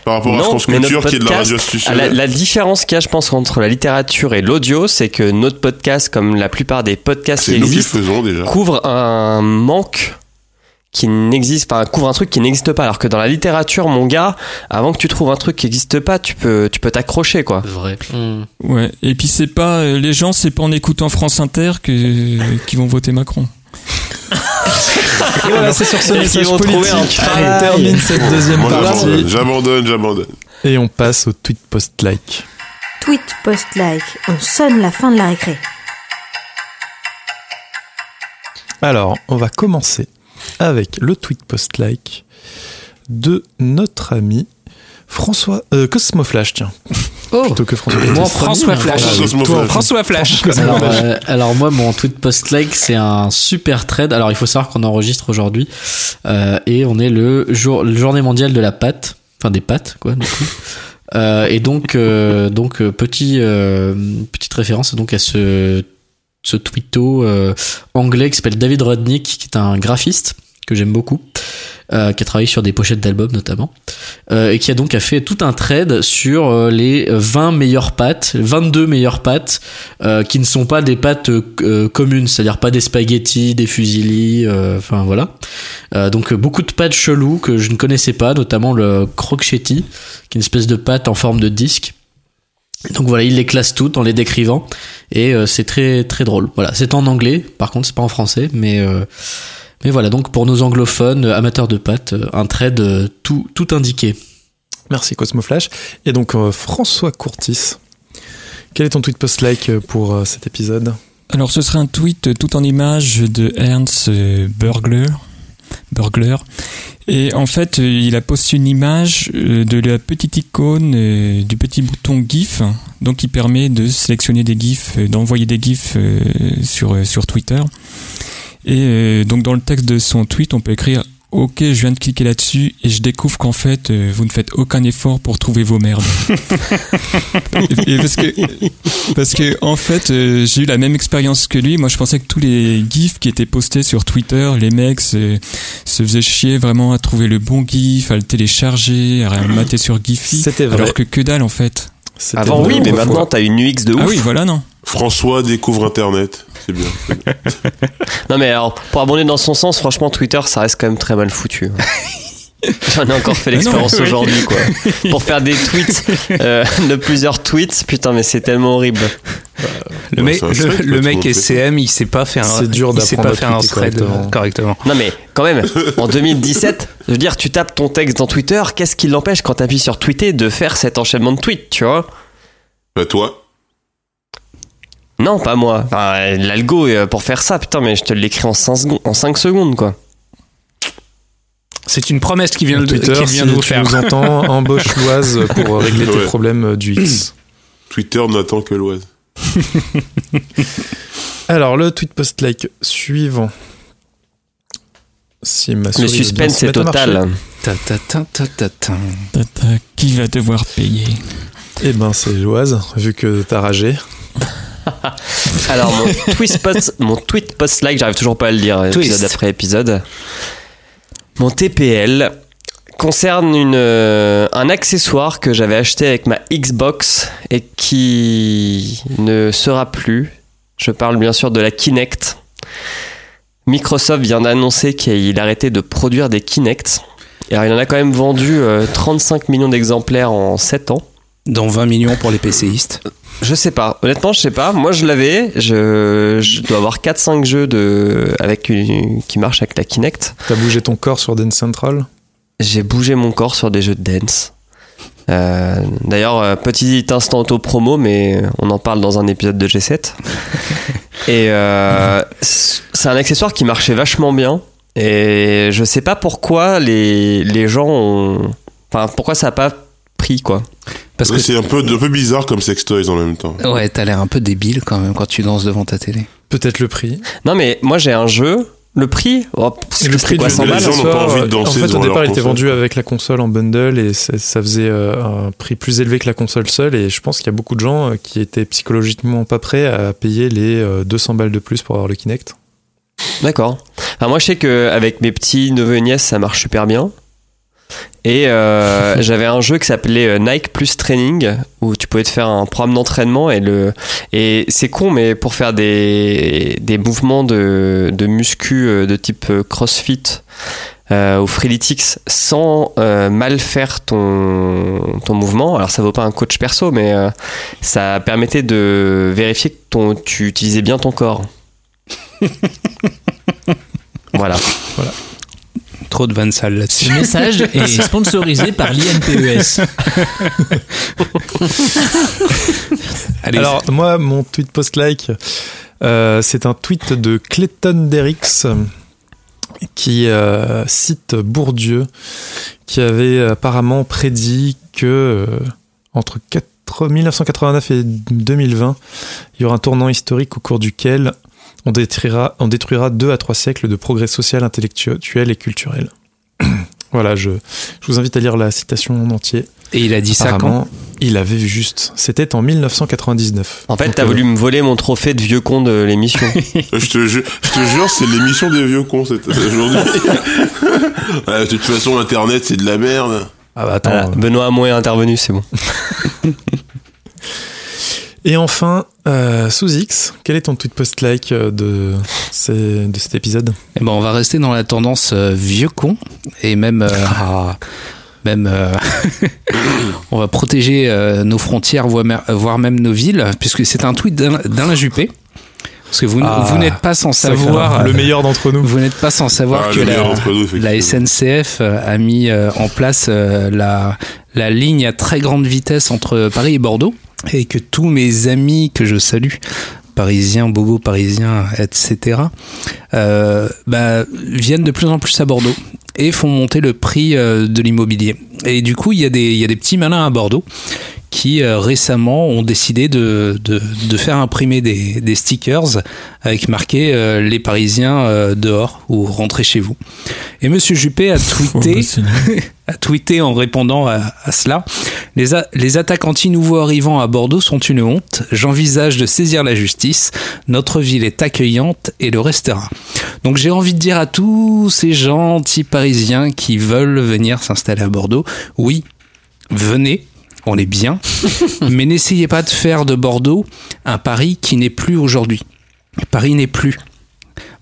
par rapport à France Culture qui est de la radio La, différence qu'il y a, je pense, entre la littérature et l'audio, c'est que notre podcast, comme la plupart des podcasts qui existent, faisons déjà. couvre un manque qui n'existe pas, couvre un truc qui n'existe pas. Alors que dans la littérature, mon gars, avant que tu trouves un truc qui n'existe pas, tu peux, tu peux t'accrocher, quoi. Vrai. Ouais. Et puis c'est pas euh, les gens, c'est pas en écoutant France Inter que qui vont voter Macron. Voilà, c'est sur ce Et message politique qu'on termine cette deuxième Moi, partie. j'abandonne, j'abandonne, j'abandonne. Et on passe au tweet post-like. Tweet post-like, on sonne la fin de la récré. Alors, on va commencer avec le tweet post-like de notre ami François euh, Cosmoflash, tiens. Oh Plutôt que François. Moi, François Premier, Flash. François Flash. François Flash. Alors, euh, alors moi, mon tweet post-like, c'est un super trade. Alors, il faut savoir qu'on enregistre aujourd'hui euh, et on est le jour, le journée mondiale de la pâte, enfin des pâtes, quoi. Du coup. Euh, et donc, euh, donc petit, euh, petite référence donc à ce ce tweeto euh, anglais qui s'appelle David Rodnick, qui est un graphiste que j'aime beaucoup, euh, qui a travaillé sur des pochettes d'albums notamment, euh, et qui a donc fait tout un trade sur euh, les 20 meilleures pâtes, 22 meilleures pâtes, euh, qui ne sont pas des pâtes euh, communes, c'est-à-dire pas des spaghettis, des fusilli, euh, enfin voilà. Donc beaucoup de pâtes cheloues que je ne connaissais pas, notamment le crockchetti, qui est une espèce de pâte en forme de disque. Donc voilà, il les classe toutes en les décrivant et euh, c'est très très drôle. Voilà, c'est en anglais, par contre c'est pas en français, mais euh, mais voilà donc pour nos anglophones euh, amateurs de pâtes, euh, un trade tout tout indiqué. Merci Cosmoflash. Et donc euh, François Courtis, quel est ton tweet post-like pour euh, cet épisode? Alors ce serait un tweet tout en image de Ernst Burgler. Burgler. Et en fait, il a posté une image de la petite icône du petit bouton GIF, donc qui permet de sélectionner des GIFs, d'envoyer des GIFs sur, sur Twitter. Et euh, donc dans le texte de son tweet, on peut écrire Ok, je viens de cliquer là-dessus et je découvre qu'en fait, euh, vous ne faites aucun effort pour trouver vos merdes. et, et parce que parce que en fait, euh, j'ai eu la même expérience que lui. Moi, je pensais que tous les gifs qui étaient postés sur Twitter, les mecs se, se faisaient chier vraiment à trouver le bon gif, à le télécharger, à le mater sur Giphy. C'était vrai. Alors que que dalle en fait. C'était Avant, oui, mais maintenant, t'as une UX de ouf. Ah oui, voilà non. François découvre Internet. C'est bien. Non, mais alors, pour abonder dans son sens, franchement, Twitter, ça reste quand même très mal foutu. J'en ai encore fait l'expérience Ah oui. aujourd'hui, quoi. Pour faire des tweets, euh, de plusieurs tweets, putain, mais c'est tellement horrible. Le Ouais, mec, site, le, mec le fait SCM, il sait pas faire un, dur il sait pas faire un thread correctement. euh, correctement. Non, mais quand même, en 2017, je veux dire, tu tapes ton texte dans Twitter, qu'est-ce qui l'empêche quand t'appuies sur tweeter de faire cet enchaînement de tweets, tu vois? Bah, toi, Non, pas moi. Enfin, L'algo, euh, pour faire ça, putain, mais je te l'écris en 5 secondes, en 5 secondes, quoi. C'est une promesse qui vient, de, Twitter, si vient de vous tu faire. nous entends, embauche Loise pour régler tes problèmes euh, du X. Twitter n'attend que l'Oise. Alors, le tweet post-like suivant. Si ma Le suspense se est total. Ta, ta, ta, ta, ta, ta. Tata, qui va devoir payer? Eh ben, c'est Loise, vu que t'as ragé. Alors, mon tweet post, mon tweet post-like, j'arrive toujours pas à le dire, Twist. épisode après épisode. Mon TPL concerne une, euh, un accessoire que j'avais acheté avec ma Xbox et qui ne sera plus. Je parle bien sûr de la Kinect. Microsoft vient d'annoncer qu'il arrêtait de produire des Kinect. Alors, il en a quand même vendu euh, 35 millions d'exemplaires en 7 ans. Dans 20 millions pour les PCistes? Je sais pas. Honnêtement, je sais pas. Moi, je l'avais. Je, je dois avoir 4-5 jeux de, avec une- qui marchent avec la Kinect. T'as bougé ton corps sur Dance Central? J'ai bougé mon corps sur des jeux de dance. Euh, D'ailleurs, euh, petit instant auto-promo, mais on en parle dans un épisode de G7. Et euh, c'est un accessoire qui marchait vachement bien. Et je sais pas pourquoi les, les gens ont. Enfin, pourquoi ça a pas pris, quoi. Parce que c'est un peu, un peu bizarre comme sextoys en même temps. Ouais, t'as l'air un peu débile quand même quand tu danses devant ta télé. Peut-être le prix. Non, mais moi j'ai un jeu. Le prix oh, le prix quoi, du 100 jeu, balles les gens n'ont pas envie de en danser fait, devant au départ, il était vendu avec la console en bundle et ça, ça faisait euh, un prix plus élevé que la console seule. Et je pense qu'il y a beaucoup de gens euh, qui étaient psychologiquement pas prêts à payer les euh, 200 balles de plus pour avoir le Kinect. D'accord. Enfin, moi, je sais qu'avec mes petits neveux et nièces, ça marche super bien. Et euh, j'avais un jeu qui s'appelait euh, Nike Plus Training où tu pouvais te faire un programme d'entraînement et le et c'est con mais pour faire des, des mouvements de, de muscu euh, de type CrossFit euh, ou Freeletics sans euh, mal faire ton, ton mouvement. Alors ça vaut pas un coach perso mais euh, ça permettait de vérifier que ton, tu utilisais bien ton corps. voilà. Trop de vannes sales là-dessus. Ce message est sponsorisé par l'INPES. Allez, Alors, moi, mon tweet post-like, euh, c'est un tweet de Clayton Derricks qui euh, cite Bourdieu, qui avait apparemment prédit que euh, entre 4 1989 et 2020, il y aura un tournant historique au cours duquel on détruira, on détruira deux à trois siècles de progrès social, intellectuel et culturel. voilà, je, je vous invite à lire la citation en entier. et il a dit ça quand il avait vu juste. C'était en 1999. En fait, t'as euh, voulu me voler mon trophée de vieux con de l'émission. Euh, Je te, ju- je te jure, c'est l'émission des vieux cons aujourd'hui. Ouais, de toute façon, Internet, c'est de la merde. Ah bah attends. Voilà, Benoît Hamon est intervenu, c'est bon. Et enfin, euh, sous X, quel est ton tweet post-like euh, de, ces- de cet épisode? Eh ben, on va rester dans la tendance euh, vieux con et même euh, ah, même euh, on va protéger euh, nos frontières voire même nos villes puisque c'est un tweet d'Alain Juppé parce que vous, n- Ah, vous n'êtes pas sans savoir le meilleur d'entre nous. vous n'êtes pas sans savoir Ah, que la, nous, la. SNCF a mis en place la, la ligne à très grande vitesse entre Paris et Bordeaux et que tous mes amis que je salue parisiens, bobos parisiens, etc., euh, bah, viennent de plus en plus à Bordeaux et font monter le prix euh, de l'immobilier. Et du coup, il y, a des- il y a des petits malins à Bordeaux qui euh, récemment ont décidé de, de, de faire imprimer des, des stickers avec marqué euh, les Parisiens euh, dehors ou rentrez chez vous. Et Monsieur Juppé a tweeté. a tweeté en répondant à, à cela les, a- les attaques anti-nouveaux arrivants à Bordeaux sont une honte. J'envisage de saisir la justice. Notre ville est accueillante et le restera. Donc j'ai envie de dire à tous ces gens anti-parisiens qui veulent venir s'installer à Bordeaux, oui, venez, on est bien, mais n'essayez pas de faire de Bordeaux un Paris qui n'est plus aujourd'hui. Paris n'est plus.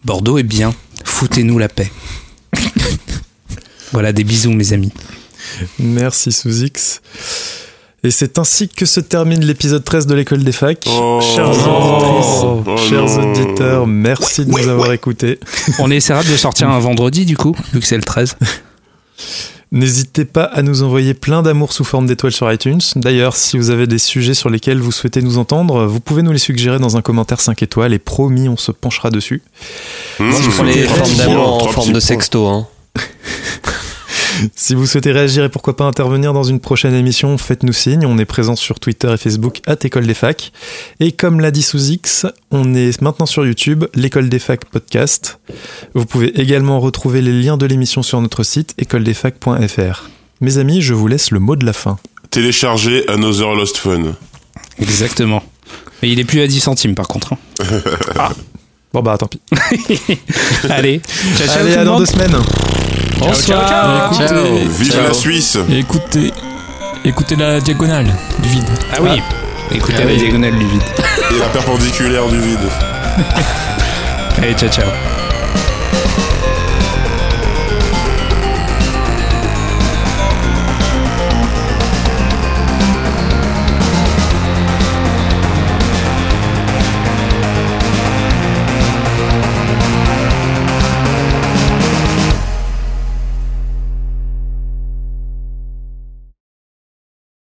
Bordeaux est bien. Foutez-nous la paix. Voilà, des bisous mes amis. Merci sous X. Et c'est ainsi que se termine l'épisode 13 de l'école des facs. Oh. chers auditrices, Oh chers auditeurs, merci de nous avoir écoutés. On essaiera de sortir un vendredi du coup, vu que c'est le 13. N'hésitez pas à nous envoyer plein d'amour sous forme d'étoiles sur iTunes. D'ailleurs, si vous avez des sujets sur lesquels vous souhaitez nous entendre, vous pouvez nous les suggérer dans un commentaire 5 étoiles et promis, on se penchera dessus. Mmh, je prends les formes d'amour en forme de sexto. Hein. Si vous souhaitez réagir et pourquoi pas intervenir dans une prochaine émission, faites-nous signe. On est présent sur Twitter et Facebook à École des Facs. Et comme l'a dit sous X, on est maintenant sur YouTube, l'École des Facs podcast. Vous pouvez également retrouver les liens de l'émission sur notre site écoledesfacs.fr. Mes amis, je vous laisse le mot de la fin. Télécharger Another Lost Fun. Exactement. Mais il est plus à 10 centimes par contre. hein. Bon bah tant pis. Allez, ciao, ciao Allez, à dans deux semaines. Bonsoir. Écoutez, Vive ciao. la Suisse écoutez, écoutez la diagonale du vide. Ah oui. Écoutez Ah la oui. diagonale du vide. et la perpendiculaire du vide. Allez, ciao ciao.